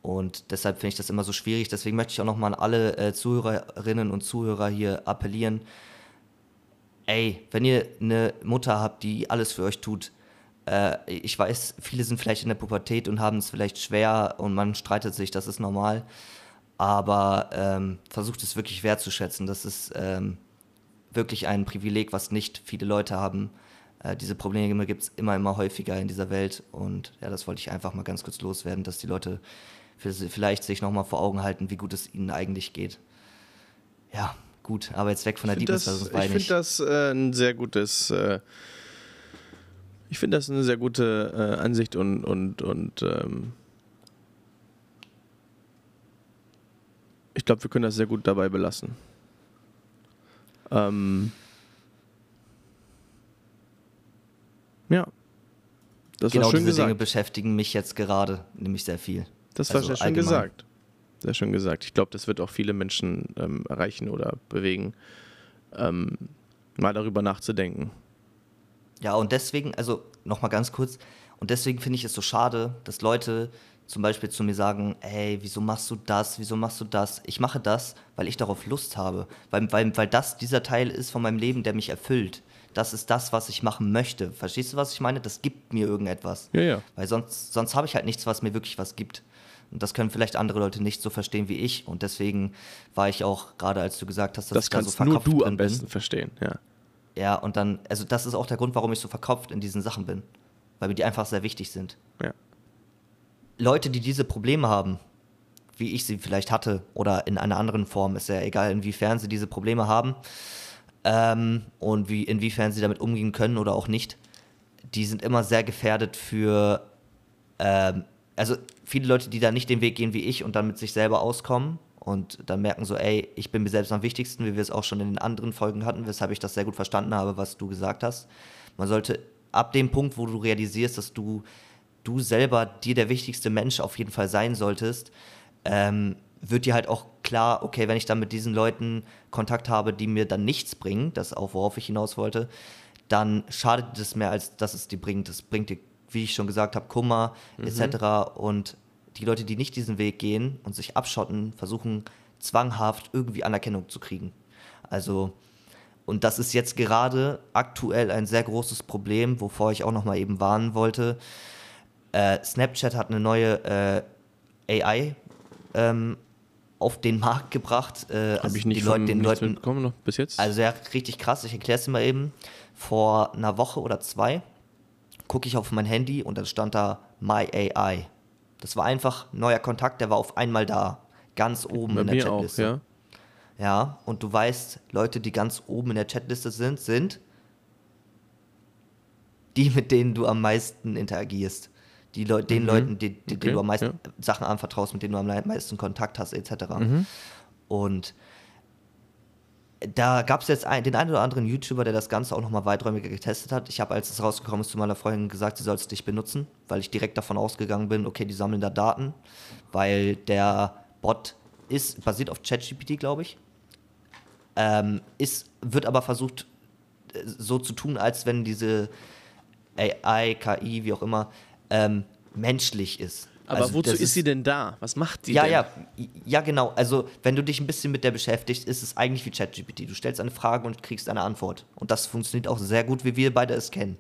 und deshalb finde ich das immer so schwierig. Deswegen möchte ich auch nochmal an alle äh, Zuhörerinnen und Zuhörer hier appellieren. Ey, wenn ihr eine Mutter habt, die alles für euch tut, äh, ich weiß, viele sind vielleicht in der Pubertät und haben es vielleicht schwer und man streitet sich, das ist normal. Aber ähm, versucht es wirklich wertzuschätzen. Das ist ähm, wirklich ein Privileg, was nicht viele Leute haben. Äh, diese Probleme gibt es immer, immer häufiger in dieser Welt. Und ja, das wollte ich einfach mal ganz kurz loswerden, dass die Leute vielleicht sich nochmal vor Augen halten, wie gut es ihnen eigentlich geht. Ja, gut, aber jetzt weg von der Deepness. Das, ich finde das äh, ein sehr gutes. Äh, ich finde das eine sehr gute äh, Ansicht und, und, und ähm, ich glaube, wir können das sehr gut dabei belassen. Ähm, ja. Das genau war schön diese gesagt. Dinge beschäftigen mich jetzt gerade nämlich sehr viel. Das war also sehr schön allgemein. gesagt. Sehr schön gesagt. Ich glaube, das wird auch viele Menschen ähm, erreichen oder bewegen, ähm, mal darüber nachzudenken. Ja, und deswegen, also nochmal ganz kurz, und deswegen finde ich es so schade, dass Leute zum Beispiel zu mir sagen, hey, wieso machst du das, wieso machst du das? Ich mache das, weil ich darauf Lust habe, weil, weil, weil das dieser Teil ist von meinem Leben, der mich erfüllt. Das ist das, was ich machen möchte. Verstehst du, was ich meine? Das gibt mir irgendetwas. Ja, ja. Weil sonst, sonst habe ich halt nichts, was mir wirklich was gibt. Und das können vielleicht andere Leute nicht so verstehen wie ich. Und deswegen war ich auch, gerade als du gesagt hast, dass das ich da so nur du am besten bin. verstehen, ja. Ja, und dann, also das ist auch der Grund, warum ich so verkopft in diesen Sachen bin. Weil mir die einfach sehr wichtig sind. Ja. Leute, die diese Probleme haben, wie ich sie vielleicht hatte oder in einer anderen Form, ist ja egal, inwiefern sie diese Probleme haben ähm, und wie, inwiefern sie damit umgehen können oder auch nicht, die sind immer sehr gefährdet für, ähm, also viele Leute, die da nicht den Weg gehen wie ich und dann mit sich selber auskommen und dann merken so, ey, ich bin mir selbst am wichtigsten, wie wir es auch schon in den anderen Folgen hatten, weshalb ich das sehr gut verstanden habe, was du gesagt hast. Man sollte ab dem Punkt, wo du realisierst, dass du du selber dir der wichtigste Mensch auf jeden Fall sein solltest, ähm, wird dir halt auch klar, okay, wenn ich dann mit diesen Leuten Kontakt habe, die mir dann nichts bringen, das auch worauf ich hinaus wollte, dann schadet es mehr, als dass es dir bringt. Das bringt dir, wie ich schon gesagt habe, Kummer mhm. etc. Und die Leute, die nicht diesen Weg gehen und sich abschotten, versuchen zwanghaft irgendwie Anerkennung zu kriegen. Also, und das ist jetzt gerade aktuell ein sehr großes Problem, wovor ich auch nochmal eben warnen wollte. Äh, Snapchat hat eine neue äh, AI ähm, auf den Markt gebracht. Äh, Habe also ich nicht Leute, den Leuten mitbekommen noch bis jetzt. Also ja, richtig krass. Ich erkläre es dir mal eben. Vor einer Woche oder zwei gucke ich auf mein Handy und dann stand da My AI. Das war einfach neuer Kontakt, der war auf einmal da, ganz oben Bei in der Chatliste. Auch, ja. ja, und du weißt, Leute, die ganz oben in der Chatliste sind, sind die, mit denen du am meisten interagierst die Leu den mhm. Leuten, die, die, okay, denen du am meisten ja. Sachen anvertraust, mit denen du am meisten Kontakt hast, etc. Mhm. Und da gab es jetzt ein, den einen oder anderen YouTuber, der das Ganze auch nochmal weiträumiger getestet hat. Ich habe, als es rausgekommen ist, zu meiner Freundin gesagt, sie soll es nicht benutzen, weil ich direkt davon ausgegangen bin, okay, die sammeln da Daten, weil der Bot ist, basiert auf ChatGPT, glaube ich, ähm, ist, wird aber versucht, äh, so zu tun, als wenn diese AI, KI, wie auch immer, ähm, menschlich ist. Aber also wozu ist, ist sie denn da? Was macht die ja, denn? Ja, ja, genau. Also, wenn du dich ein bisschen mit der beschäftigst, ist es eigentlich wie ChatGPT. Du stellst eine Frage und kriegst eine Antwort. Und das funktioniert auch sehr gut, wie wir beide es kennen.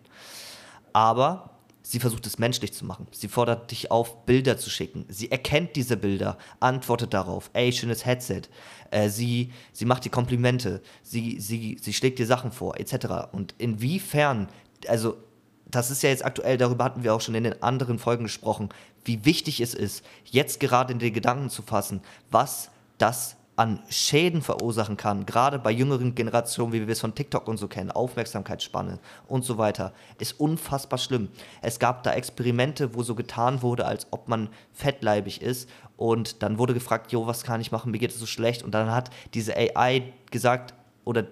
Aber sie versucht es menschlich zu machen. Sie fordert dich auf, Bilder zu schicken. Sie erkennt diese Bilder, antwortet darauf. Ey, schönes Headset. Äh, sie, sie macht dir Komplimente. Sie, sie, sie schlägt dir Sachen vor, etc. Und inwiefern, also das ist ja jetzt aktuell, darüber hatten wir auch schon in den anderen Folgen gesprochen, wie wichtig es ist, jetzt gerade in den Gedanken zu fassen, was das an Schäden verursachen kann, gerade bei jüngeren Generationen, wie wir es von TikTok und so kennen, Aufmerksamkeitsspanne und so weiter, ist unfassbar schlimm. Es gab da Experimente, wo so getan wurde, als ob man fettleibig ist und dann wurde gefragt, jo, was kann ich machen, mir geht es so schlecht und dann hat diese AI gesagt oder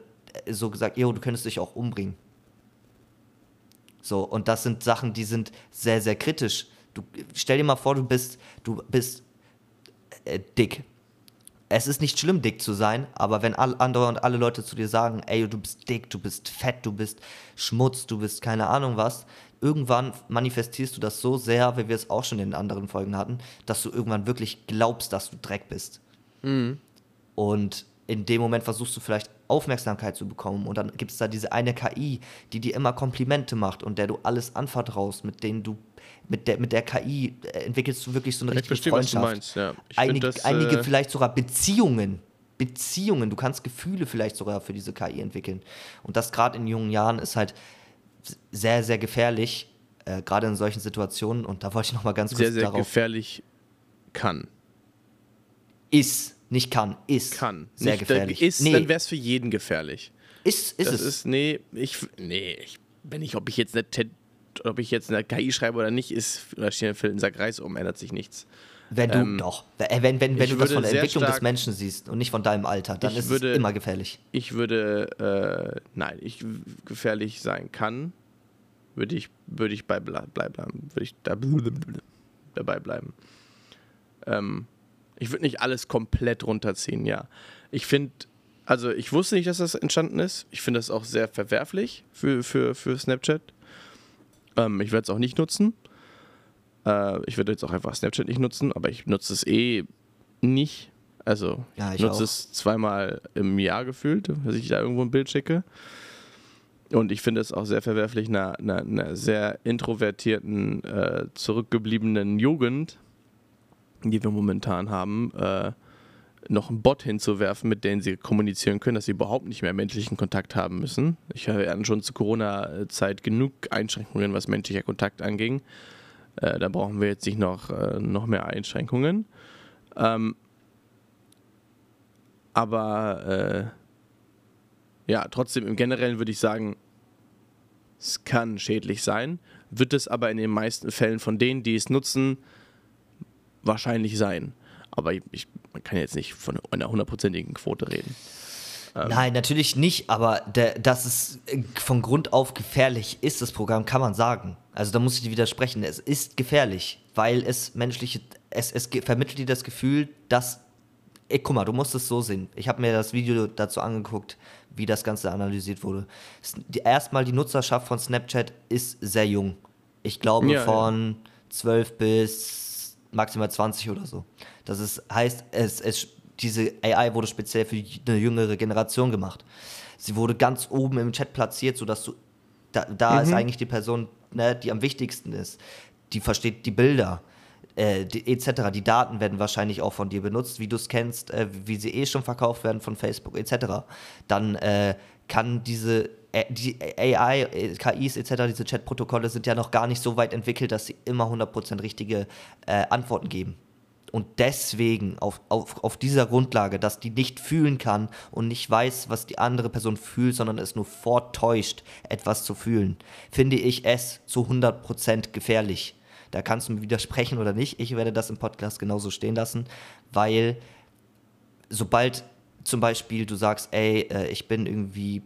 so gesagt, jo, du könntest dich auch umbringen. So, und das sind Sachen, die sind sehr, sehr kritisch. Du stell dir mal vor, du bist, du bist äh, dick. Es ist nicht schlimm, dick zu sein, aber wenn all, andere und alle Leute zu dir sagen, ey, du bist dick, du bist fett, du bist Schmutz, du bist keine Ahnung was, irgendwann manifestierst du das so sehr, wie wir es auch schon in anderen Folgen hatten, dass du irgendwann wirklich glaubst, dass du Dreck bist. Mhm. Und in dem Moment versuchst du vielleicht Aufmerksamkeit zu bekommen. Und dann gibt es da diese eine KI, die dir immer Komplimente macht und der du alles anvertraust, mit denen du, mit der, mit der KI äh, entwickelst du wirklich so eine Ich richtige verstehe, was du Freundschaft. meinst. Ja. Ich Einige, find das, einige äh, vielleicht sogar Beziehungen. Beziehungen. Du kannst Gefühle vielleicht sogar für diese KI entwickeln. Und das gerade in jungen Jahren ist halt sehr, sehr gefährlich, äh, gerade in solchen Situationen. Und da wollte ich noch mal ganz kurz sehr, sehr darauf. gefährlich kann. Ist, nicht kann, ist. Kann. Sehr Nicht, gefährlich. Ist, nee, dann wäre es für jeden gefährlich. ist, ist das es. ist, nee, ich, nee, ich, wenn ich, ob ich jetzt eine ob ich jetzt eine KI schreibe oder nicht, ist, oder steht ein Sack Reis um, ändert sich nichts. Wenn du Ähm, doch, wenn, wenn, wenn, wenn du das von der Entwicklung des stark- Menschen siehst und nicht von deinem Alter, dann ist würde- es immer gefährlich. Ich würde, äh, nein, ich gefährlich sein kann, würde ich, würde ich bei ble bleib bleiben, würde ich da dabei bleiben. Ähm, ich würde nicht alles komplett runterziehen, ja. Ich finde, also ich wusste nicht, dass das entstanden ist. Ich finde das auch sehr verwerflich für, für, für Snapchat. Ähm, ich werde es auch nicht nutzen. Äh, ich werde jetzt auch einfach Snapchat nicht nutzen, aber ich nutze es eh nicht. Also Ja, ich ich nutze auch. es zweimal im Jahr gefühlt, dass ich da irgendwo ein Bild schicke. Und ich finde es auch sehr verwerflich, einer, einer, einer sehr introvertierten, äh, zurückgebliebenen Jugend, die wir momentan haben, äh, noch einen Bot hinzuwerfen, mit dem sie kommunizieren können, dass sie überhaupt nicht mehr menschlichen Kontakt haben müssen. Ich hatte schon zur Corona-Zeit genug Einschränkungen, was menschlicher Kontakt anging. Äh, da brauchen wir jetzt nicht noch, äh, noch mehr Einschränkungen. Ähm, aber äh, ja, trotzdem im Generellen würde ich sagen, es kann schädlich sein, wird es aber in den meisten Fällen von denen, die es nutzen, wahrscheinlich sein. Aber ich, man kann jetzt nicht von einer hundertprozentigen Quote reden. Ähm. Nein, natürlich nicht, aber der, dass es äh, von Grund auf gefährlich ist, das Programm, kann man sagen. Also da muss ich dir widersprechen. Es ist gefährlich, weil es menschliche, es, es vermittelt dir das Gefühl, dass, ey, guck mal, du musst es so sehen. Ich habe mir das Video dazu angeguckt, wie das Ganze analysiert wurde. Erstmal die Nutzerschaft von Snapchat ist sehr jung. Ich glaube Ja, ja. von 12 bis maximal 20 oder so. Das ist, heißt, es, es, diese AI wurde speziell für eine jüngere Generation gemacht. Sie wurde ganz oben im Chat platziert, sodass du, da, da ist eigentlich die Person, ne, die am wichtigsten ist. Die versteht die Bilder, äh, die, etc. Die Daten werden wahrscheinlich auch von dir benutzt, wie du es kennst, äh, wie sie eh schon verkauft werden von Facebook, etc. Dann äh, kann diese äh, die AI, KIs etc., diese Chatprotokolle sind ja noch gar nicht so weit entwickelt, dass sie immer 100% richtige äh, Antworten geben. Und deswegen, auf, auf, auf dieser Grundlage, dass die nicht fühlen kann und nicht weiß, was die andere Person fühlt, sondern es nur vortäuscht, etwas zu fühlen, finde ich es zu 100% gefährlich. Da kannst du mir widersprechen oder nicht. Ich werde das im Podcast genauso stehen lassen, weil sobald zum Beispiel du sagst, ey, äh, ich bin irgendwie,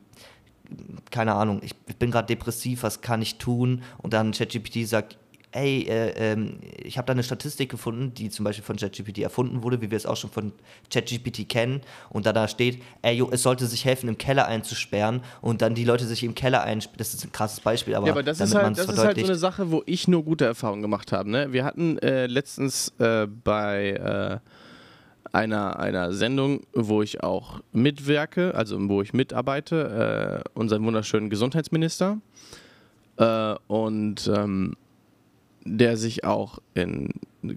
keine Ahnung, ich, ich bin gerade depressiv, was kann ich tun? Und dann ChatGPT sagt, ey, äh, ähm, ich habe da eine Statistik gefunden, die zum Beispiel von ChatGPT erfunden wurde, wie wir es auch schon von ChatGPT kennen. Und da da steht, ey, jo, es sollte sich helfen, im Keller einzusperren. Und dann die Leute sich im Keller einsperren. Das ist ein krasses Beispiel, aber, ja, aber das, ist damit halt, man's das ist halt so verdeutlicht. eine Sache, wo ich nur gute Erfahrungen gemacht habe. Ne? Wir hatten äh, letztens äh, bei äh, einer, einer Sendung, wo ich auch mitwirke, also wo ich mitarbeite, äh, unseren wunderschönen Gesundheitsminister. Äh, und ähm, der sich auch in,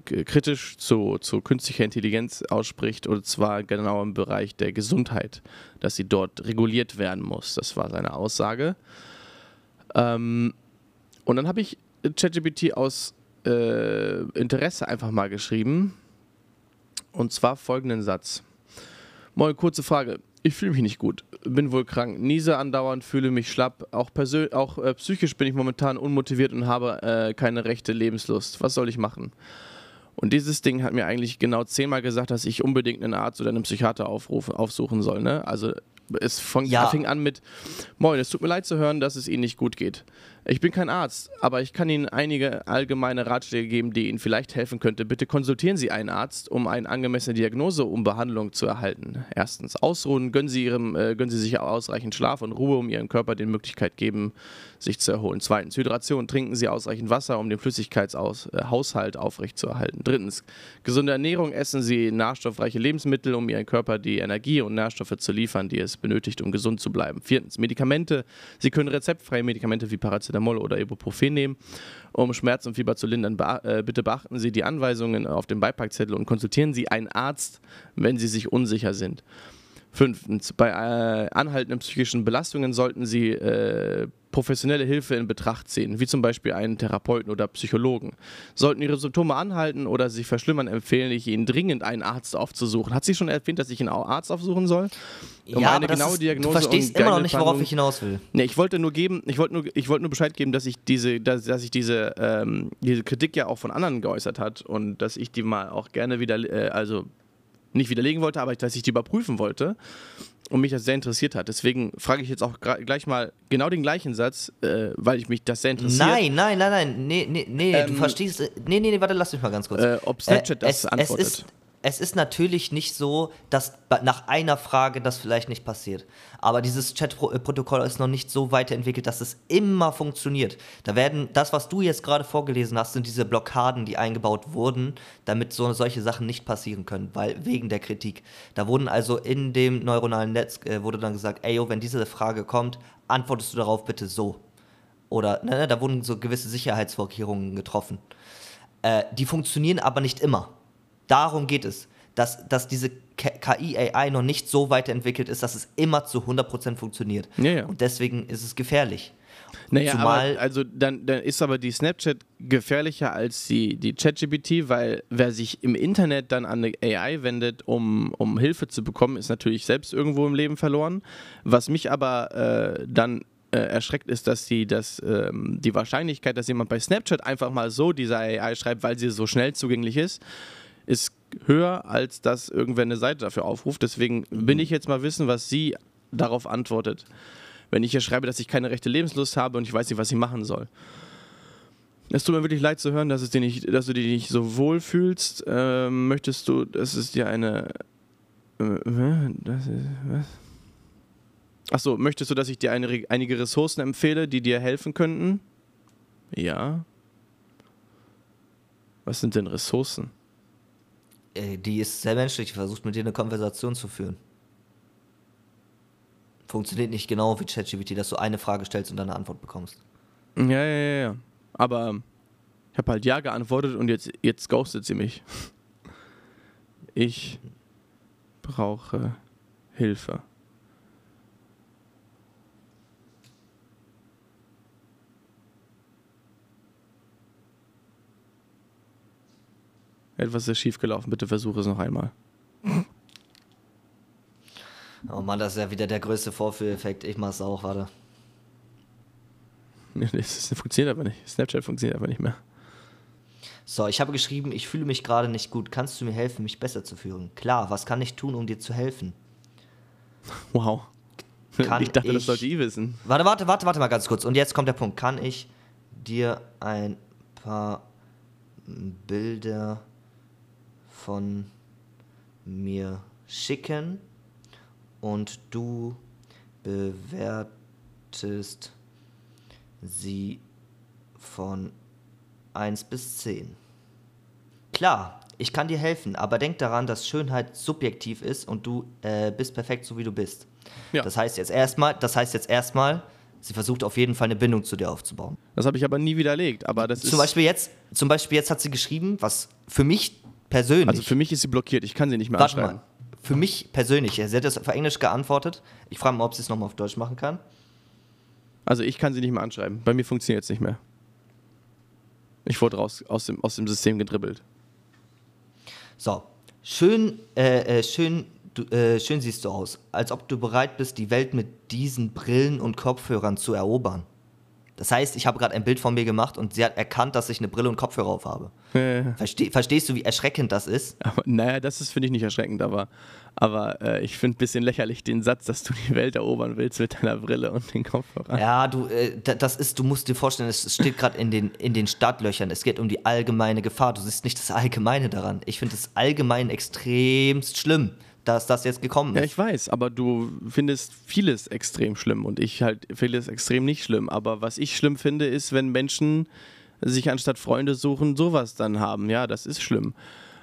kritisch zu, zu künstlicher Intelligenz ausspricht, und zwar genau im Bereich der Gesundheit, dass sie dort reguliert werden muss. Das war seine Aussage. Ähm, und dann habe ich ChatGPT aus äh, Interesse einfach mal geschrieben. Und zwar folgenden Satz. Moin, kurze Frage. Ich fühle mich nicht gut, bin wohl krank, niese andauernd, fühle mich schlapp. Auch, auch äh, psychisch bin ich momentan unmotiviert und habe äh, keine rechte Lebenslust. Was soll ich machen? Und dieses Ding hat mir eigentlich genau zehnmal gesagt, dass ich unbedingt einen Arzt oder einen Psychiater aufrufen, aufsuchen soll. Ne? Also Es fang, Ja. fing an mit, Moin, es tut mir leid zu hören, dass es Ihnen nicht gut geht. Ich bin kein Arzt, aber ich kann Ihnen einige allgemeine Ratschläge geben, die Ihnen vielleicht helfen könnte. Bitte konsultieren Sie einen Arzt, um eine angemessene Diagnose um Behandlung zu erhalten. Erstens, ausruhen, gönnen Sie, ihrem, äh, gönnen Sie sich ausreichend Schlaf und Ruhe, um Ihrem Körper die Möglichkeit geben, sich zu erholen. Zweitens, Hydration, trinken Sie ausreichend Wasser, um den Flüssigkeitshaushalt aufrechtzuerhalten. Drittens, gesunde Ernährung, essen Sie nährstoffreiche Lebensmittel, um Ihrem Körper die Energie und Nährstoffe zu liefern, die es benötigt, um gesund zu bleiben. Viertens, Medikamente. Sie können rezeptfreie Medikamente wie Paracetamol oder Ibuprofen nehmen, um Schmerz und Fieber zu lindern. Äh, bitte beachten Sie die Anweisungen auf dem Beipackzettel und konsultieren Sie einen Arzt, wenn Sie sich unsicher sind. Fünftens, bei äh, anhaltenden psychischen Belastungen sollten Sie äh, professionelle Hilfe in Betracht ziehen, wie zum Beispiel einen Therapeuten oder Psychologen. Sollten Ihre Symptome anhalten oder sich verschlimmern, empfehle ich Ihnen dringend einen Arzt aufzusuchen. Hat sie schon erwähnt, dass ich einen Arzt aufsuchen soll? Um ja, eine genaue ist, Diagnose du verstehst immer noch nicht, worauf ich hinaus will. Nee, ich wollte nur geben, ich wollte nur, ich wollte nur Bescheid geben, dass ich diese, dass, dass ich diese, ähm, diese Kritik ja auch von anderen geäußert hat und dass ich die mal auch gerne wieder, äh, also nicht widerlegen wollte, aber dass ich die überprüfen wollte und mich das sehr interessiert hat. Deswegen frage ich jetzt auch gleich mal genau den gleichen Satz, äh, weil ich mich das sehr interessiert. Nein, nein, nein, nein. Nee, nee, nee, du Ähm, verstehst. äh, Nee, nee, nee, warte, lass mich mal ganz kurz. Äh, ob Snapchat das es, antwortet. Es ist, es ist natürlich nicht so, dass nach einer Frage das vielleicht nicht passiert. Aber dieses Chat-Protokoll ist noch nicht so weiterentwickelt, dass es immer funktioniert. Da werden, das, was du jetzt gerade vorgelesen hast, sind diese Blockaden, die eingebaut wurden, damit so solche Sachen nicht passieren können, weil wegen der Kritik. Da wurden also in dem neuronalen Netz, äh, wurde dann gesagt, ey, yo, wenn diese Frage kommt, antwortest du darauf bitte so. Oder, ne, ne, da wurden so gewisse Sicherheitsvorkehrungen getroffen. Äh, die funktionieren aber nicht immer. Darum geht es. Dass, dass diese KI-AI noch nicht so weiterentwickelt ist, dass es immer zu 100% funktioniert. Ja, ja. Und deswegen ist es gefährlich. Naja, Zumal- aber, also dann, dann ist aber die Snapchat gefährlicher als die, die ChatGPT, weil wer sich im Internet dann an eine AI wendet, um, um Hilfe zu bekommen, ist natürlich selbst irgendwo im Leben verloren. Was mich aber äh, dann äh, erschreckt, ist, dass die, dass, ähm, die Wahrscheinlichkeit, dass jemand bei Snapchat einfach mal so diese AI schreibt, weil sie so schnell zugänglich ist, ist höher, als dass irgendwer eine Seite dafür aufruft. Deswegen bin ich jetzt mal wissen, was sie darauf antwortet. Wenn ich hier schreibe, dass ich keine rechte Lebenslust habe und ich weiß nicht, was ich machen soll. Es tut mir wirklich leid zu hören, dass, es dir nicht, dass du dich nicht so wohl fühlst. Ähm, möchtest du, dass es dir eine. Äh, das ist, was? Achso, möchtest du, dass ich dir eine, einige Ressourcen empfehle, die dir helfen könnten? Ja. Was sind denn Ressourcen? Äh, die ist sehr menschlich, die versucht mit dir eine Konversation zu führen. Funktioniert nicht genau wie ChatGPT, dass du eine Frage stellst und dann eine Antwort bekommst. Ja, ja, ja, ja. Aber ich habe halt Ja geantwortet und jetzt, jetzt ghostet sie mich. Ich brauche Hilfe. Etwas ist schiefgelaufen. Bitte versuche es noch einmal. Oh Mann, das ist ja wieder der größte Vorführeffekt. Ich mach's auch, warte. [LAUGHS] Das funktioniert aber nicht. Snapchat funktioniert aber nicht mehr. So, ich habe geschrieben, ich fühle mich gerade nicht gut. Kannst du mir helfen, mich besser zu fühlen? Klar, was kann ich tun, um dir zu helfen? [LAUGHS] Wow. Kann ich dachte, das ich- sollte ich wissen. Warte, warte, warte, warte mal ganz kurz. Und jetzt kommt der Punkt. Kann ich dir ein paar Bilder von mir schicken und du bewertest sie von 1 bis 10? Klar, ich kann dir helfen, aber denk daran, dass Schönheit subjektiv ist und du äh, bist perfekt, so wie du bist. Ja. Das heißt jetzt erstmal, das heißt jetzt erstmal, sie versucht auf jeden Fall eine Bindung zu dir aufzubauen. Das habe ich aber nie widerlegt. Aber das Zum. Beispiel jetzt, zum Beispiel jetzt hat sie geschrieben, was für mich persönlich, Also für mich ist sie blockiert. Ich kann sie nicht mehr warte anschreiben. mal, für mich persönlich, sie hat das auf Englisch geantwortet. Ich frage mal, ob sie es nochmal auf Deutsch machen kann. Also ich kann sie nicht mehr anschreiben. Bei mir funktioniert es nicht mehr. Ich wurde raus aus dem, aus dem System gedribbelt. So, schön, äh, äh, schön, du, äh, schön siehst du aus, als ob du bereit bist, die Welt mit diesen Brillen und Kopfhörern zu erobern. Das heißt, ich habe gerade ein Bild von mir gemacht und sie hat erkannt, dass ich eine Brille und Kopfhörer auf habe. Äh, Verste verstehst du, wie erschreckend das ist? aber, naja, das ist, finde ich, nicht erschreckend, aber, aber äh, ich finde ein bisschen lächerlich den Satz, dass du die Welt erobern willst mit deiner Brille und den Kopfhörern. Ja, du, äh, da- das ist, du musst dir vorstellen, es steht gerade in den, in den Startlöchern. Es geht um die allgemeine Gefahr. Du siehst nicht das Allgemeine daran. Ich finde es allgemein extremst schlimm, dass das jetzt gekommen Ja, ist. ich weiß, aber du findest vieles extrem schlimm und ich halt vieles extrem nicht schlimm. Aber was ich schlimm finde, ist, wenn Menschen sich anstatt Freunde suchen, sowas dann haben. Ja, das ist schlimm.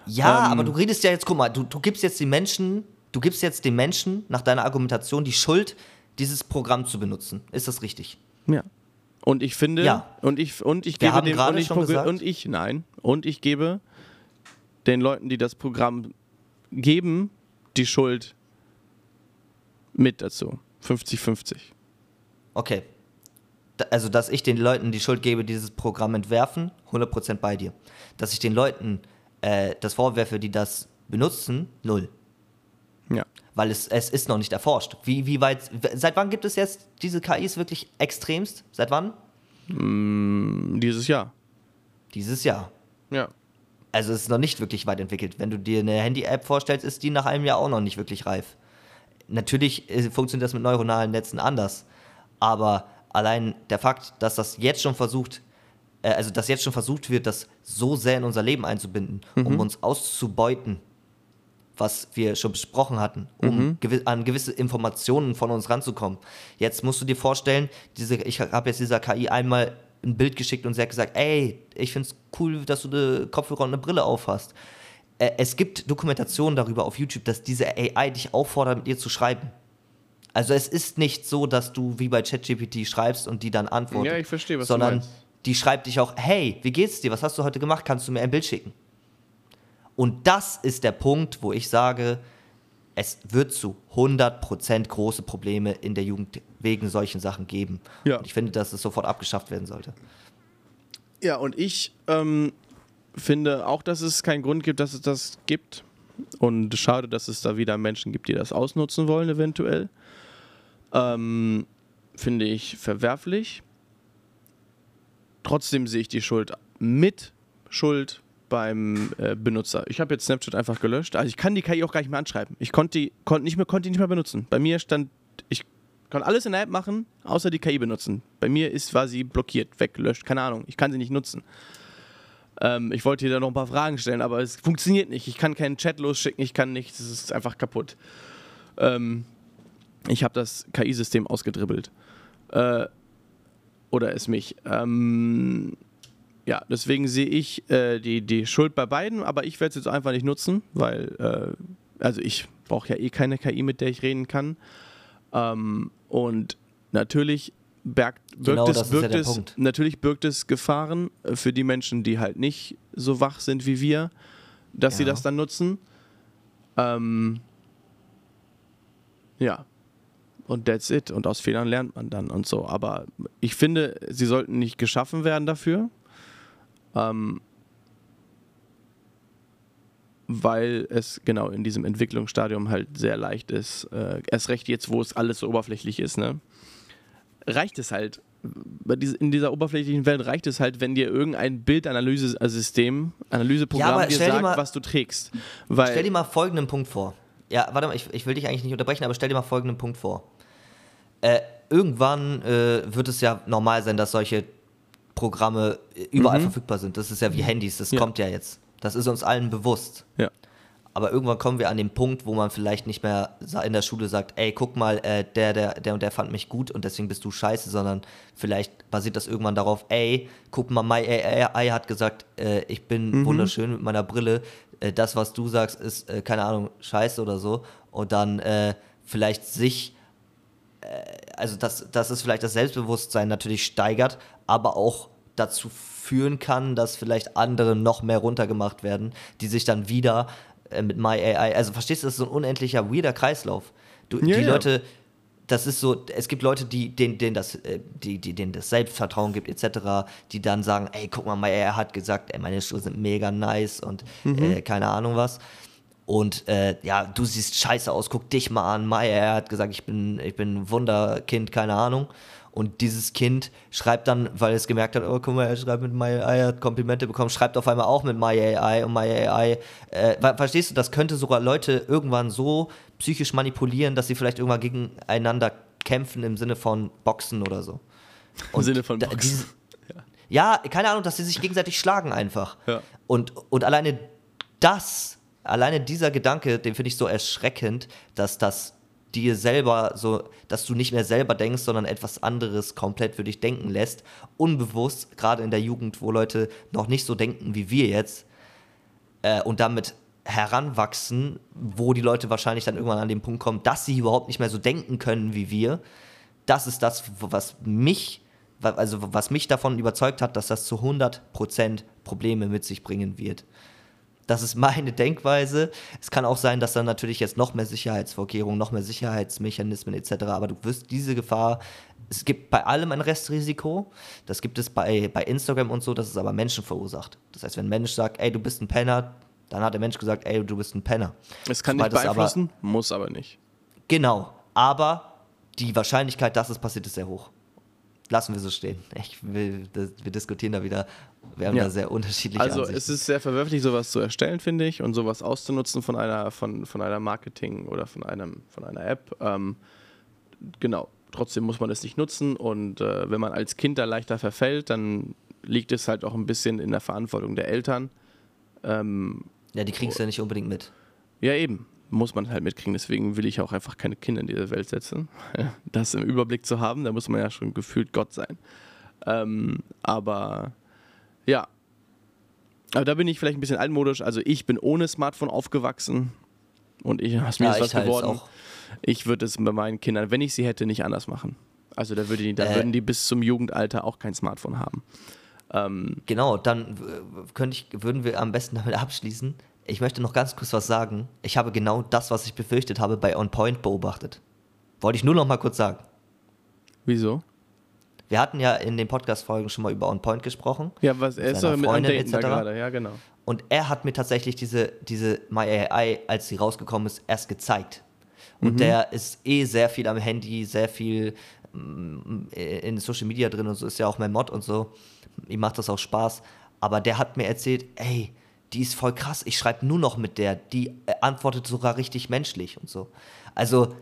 Ja, Ähm, aber du redest ja jetzt, guck mal, du, du gibst jetzt den Menschen, du gibst jetzt den Menschen nach deiner Argumentation die Schuld, dieses Programm zu benutzen. Ist das richtig? Ja. Und ich finde, Ja. und ich und ich Wir gebe haben dem und ich, schon gesagt- und ich nein und ich gebe den Leuten, die das Programm geben, die Schuld mit dazu. 50-50. Okay. Also, dass ich den Leuten die Schuld gebe, die dieses Programm entwerfen, 100% bei dir. Dass ich den Leuten äh, das vorwerfe, die das benutzen, null. Ja. Weil es, es ist noch nicht erforscht. Wie, wie weit, seit wann gibt es jetzt diese KIs wirklich extremst? Seit wann? Dieses Jahr. Dieses Jahr. Ja. Also es ist noch nicht wirklich weit entwickelt. Wenn du dir eine Handy-App vorstellst, ist die nach einem Jahr auch noch nicht wirklich reif. Natürlich äh, funktioniert das mit neuronalen Netzen anders. Aber allein der Fakt, dass das jetzt schon versucht, äh, also dass jetzt schon versucht wird, das so sehr in unser Leben einzubinden, um uns auszubeuten, was wir schon besprochen hatten, um gewi an gewisse Informationen von uns ranzukommen. Jetzt musst du dir vorstellen, diese, ich habe jetzt dieser KI einmal ein Bild geschickt und sie hat gesagt, ey, ich finde es cool, dass du eine Kopfhörer und eine Brille aufhast. Äh, es gibt Dokumentationen darüber auf YouTube, dass diese AI dich auffordert, mit ihr zu schreiben. Also es ist nicht so, dass du wie bei ChatGPT schreibst und die dann antwortet. Ja, ich verstehe, was du sondern meinst. die schreibt dich auch, hey, wie geht's dir? Was hast du heute gemacht? Kannst du mir ein Bild schicken? Und das ist der Punkt, wo ich sage, es wird zu 100% große Probleme in der Jugend wegen solchen Sachen geben. Ja. Und ich finde, dass es sofort abgeschafft werden sollte. Ja, und ich ähm, finde auch, dass es keinen Grund gibt, dass es das gibt. Und schade, dass es da wieder Menschen gibt, die das ausnutzen wollen, eventuell. Ähm, finde ich verwerflich. Trotzdem sehe ich die Schuld mit Schuld beim äh, Benutzer. Ich habe jetzt Snapchat einfach gelöscht. Also ich kann die KI auch gar nicht mehr anschreiben. Ich konnte die, konnte nicht mehr, konnte die nicht mehr benutzen. Bei mir stand, ich kann alles in der App machen, außer die KI benutzen. Bei mir ist, sie blockiert, weggelöscht, keine Ahnung. Ich kann sie nicht nutzen. Ähm, ich wollte dir da noch ein paar Fragen stellen, aber es funktioniert nicht. Ich kann keinen Chat losschicken, ich kann nichts, es ist einfach kaputt. Ähm, ich habe das KI-System ausgedribbelt. Äh, oder es mich. Ähm, ja, deswegen sehe ich äh, die, die Schuld bei beiden, aber ich werde es jetzt einfach nicht nutzen, weil, äh, also ich brauche ja eh keine KI, mit der ich reden kann. Ähm, und natürlich bergt, birgt, Genau es, ja birgt der es, natürlich birgt es Gefahren äh, für die Menschen, die halt nicht so wach sind wie wir, dass sie Ja. das dann nutzen. Ähm, ja. Und that's it. Und aus Fehlern lernt man dann und so. Aber ich finde, sie sollten nicht geschaffen werden dafür. Ähm, weil es genau in diesem Entwicklungsstadium halt sehr leicht ist. Äh, erst recht jetzt, wo es alles so oberflächlich ist, ne? Reicht es halt. In dieser oberflächlichen Welt reicht es halt, wenn dir irgendein Bildanalyse-System, Analyseprogramm Ja, dir sagt, mal- was du trägst. Stell dir mal folgenden Punkt vor. Ja, warte mal, ich, ich will dich eigentlich nicht unterbrechen, aber stell dir mal folgenden Punkt vor. Äh, irgendwann äh, wird es ja normal sein, dass solche Programme äh, überall verfügbar sind. Das ist ja wie Handys, das Ja. kommt ja jetzt. Das ist uns allen bewusst. ja. Aber irgendwann kommen wir an den Punkt, wo man vielleicht nicht mehr in der Schule sagt, ey, guck mal, äh, der, der, der und der fand mich gut und deswegen bist du scheiße, sondern vielleicht basiert das irgendwann darauf, ey, guck mal, My AI hat gesagt, äh, ich bin wunderschön mit meiner Brille, äh, das, was du sagst, ist, äh, keine Ahnung, scheiße oder so. Und dann äh, vielleicht sich, äh, also dass, dass es vielleicht das Selbstbewusstsein natürlich steigert, aber auch dazu führen kann, dass vielleicht andere noch mehr runtergemacht werden, die sich dann wieder äh, mit My AI, also verstehst du, das ist so ein unendlicher, weirder Kreislauf. Du, Ja, die ja. Leute, das ist so, es gibt Leute, die, denen, denen, das, äh, die, die, denen das Selbstvertrauen gibt, etc., die dann sagen, ey, guck mal, My AI hat gesagt, ey, meine Schuhe sind mega nice und Mhm. äh, keine Ahnung was. Und äh, ja, du siehst scheiße aus, guck dich mal an. My AI hat gesagt, ich bin, ich bin ein Wunderkind, keine Ahnung. Und dieses Kind schreibt dann, weil es gemerkt hat, oh, guck mal, er schreibt mit MyAI, hat Komplimente bekommen, schreibt auf einmal auch mit MyAI und MyAI. Äh, verstehst du, das könnte sogar Leute irgendwann so psychisch manipulieren, dass sie vielleicht irgendwann gegeneinander kämpfen im Sinne von Boxen oder so. Und Im Sinne von Boxen. Diese, ja. ja, keine Ahnung, dass sie sich gegenseitig schlagen einfach. Ja. Und, und alleine das, alleine dieser Gedanke, den finde ich so erschreckend, dass das dir selber so, dass du nicht mehr selber denkst, sondern etwas anderes komplett für dich denken lässt, unbewusst, gerade in der Jugend, wo Leute noch nicht so denken wie wir jetzt äh, und damit heranwachsen, wo die Leute wahrscheinlich dann irgendwann an den Punkt kommen, dass sie überhaupt nicht mehr so denken können wie wir. Das ist das, was mich, also was mich davon überzeugt hat, dass das zu 100% Probleme mit sich bringen wird. Das ist meine [LAUGHS] Denkweise. Es kann auch sein, dass dann natürlich jetzt noch mehr Sicherheitsvorkehrungen, noch mehr Sicherheitsmechanismen etc. Aber du wirst diese Gefahr, es gibt bei allem ein Restrisiko. Das gibt es bei, bei Instagram und so, das ist aber Menschen verursacht. Das heißt, wenn ein Mensch sagt, ey, du bist ein Penner, dann hat der Mensch gesagt, ey, du bist ein Penner. Es kann nicht beeinflussen, aber, muss aber nicht. Genau, aber die Wahrscheinlichkeit, dass es passiert, ist sehr hoch lassen wir so stehen. Ich will, wir diskutieren da wieder, wir haben ja. da sehr unterschiedliche Also Ansichten. es ist sehr verwerflich, sowas zu erstellen, finde ich, und sowas auszunutzen von einer, von, von einer Marketing oder von, einem, von einer App. Ähm, genau, trotzdem muss man es nicht nutzen und äh, wenn man als Kind da leichter verfällt, dann liegt es halt auch ein bisschen in der Verantwortung der Eltern. Ähm, ja, die kriegst du ja nicht unbedingt mit. Ja, eben muss man halt mitkriegen. Deswegen will ich auch einfach keine Kinder in diese Welt setzen. [LAUGHS] Das im Überblick zu haben, da muss man ja schon gefühlt Gott sein. Ähm, aber ja, aber da bin ich vielleicht ein bisschen altmodisch. Also ich bin ohne Smartphone aufgewachsen und ich aus mir ja, ist was geworden. Auch. Ich würde es bei meinen Kindern, wenn ich sie hätte, nicht anders machen. Also da, würde die, da äh, würden die bis zum Jugendalter auch kein Smartphone haben. Ähm, genau, dann könnte ich, würden wir am besten damit abschließen ich möchte noch ganz kurz was sagen. Ich habe genau das, was ich befürchtet habe, bei On Point beobachtet. Wollte ich nur noch mal kurz sagen. Wieso? Wir hatten ja in den Podcast-Folgen schon mal über On Point gesprochen. Ja, was er ist mit Freundin etc. gerade, ja genau. Und er hat mir tatsächlich diese, diese My AI, als sie rausgekommen ist, erst gezeigt. Und mhm. der ist eh sehr viel am Handy, sehr viel mm, in Social Media drin und so, ist ja auch mein Mod und so. Ihm macht das auch Spaß. Aber der hat mir erzählt, ey, die ist voll krass. Ich schreibe nur noch mit der. Die äh, antwortet sogar richtig menschlich und so. Also,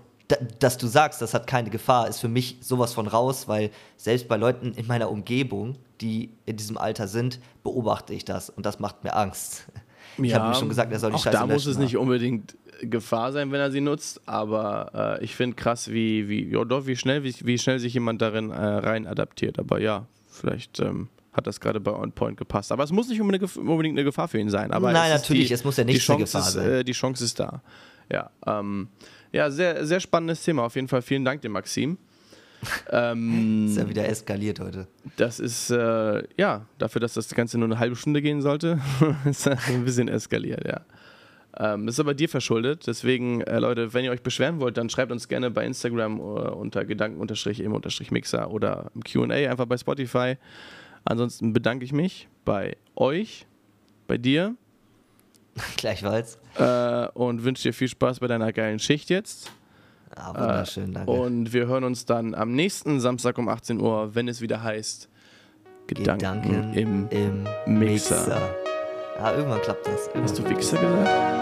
dass du sagst, das hat keine Gefahr, ist für mich sowas von raus, weil selbst bei Leuten in meiner Umgebung, die in diesem Alter sind, beobachte ich das und das macht mir Angst. [LAUGHS] Ich ja, habe mir schon gesagt, er soll die auch Scheiße Da muss es nicht unbedingt Gefahr sein, wenn er sie nutzt, aber äh, ich finde krass, wie, wie, ja, doch, wie, schnell, wie, wie schnell sich jemand darin äh, rein adaptiert. Aber ja, vielleicht ähm, hat das gerade bei On Point gepasst. Aber es muss nicht unbedingt eine Gefahr für ihn sein. Aber Nein, es natürlich, die, es muss ja nicht eine Gefahr ist, sein. Äh, die Chance ist da. Ja, ähm, ja sehr, sehr spannendes Thema. Auf jeden Fall vielen Dank dem Maxim. [LAUGHS] ähm, ist ja wieder eskaliert heute. Das ist, äh, ja, dafür, dass das Ganze nur eine halbe Stunde gehen sollte, [LAUGHS] ist das ein bisschen eskaliert, ja. Ähm, das ist aber dir verschuldet. Deswegen, äh, Leute, wenn ihr euch beschweren wollt, dann schreibt uns gerne bei Instagram äh, unter gedanken-im-mixer oder im QA einfach bei Spotify. Ansonsten bedanke ich mich bei euch, bei dir. [LAUGHS] Gleichfalls. Äh, und wünsche dir viel Spaß bei deiner geilen Schicht jetzt. Ah, wunderschön, danke. Und wir hören uns dann am nächsten Samstag um 18 Uhr, wenn es wieder heißt Gedanken, Gedanken im, im, Mixer. Mixer. Ja, irgendwann klappt das. Irgendwann Hast du Wichser gesagt?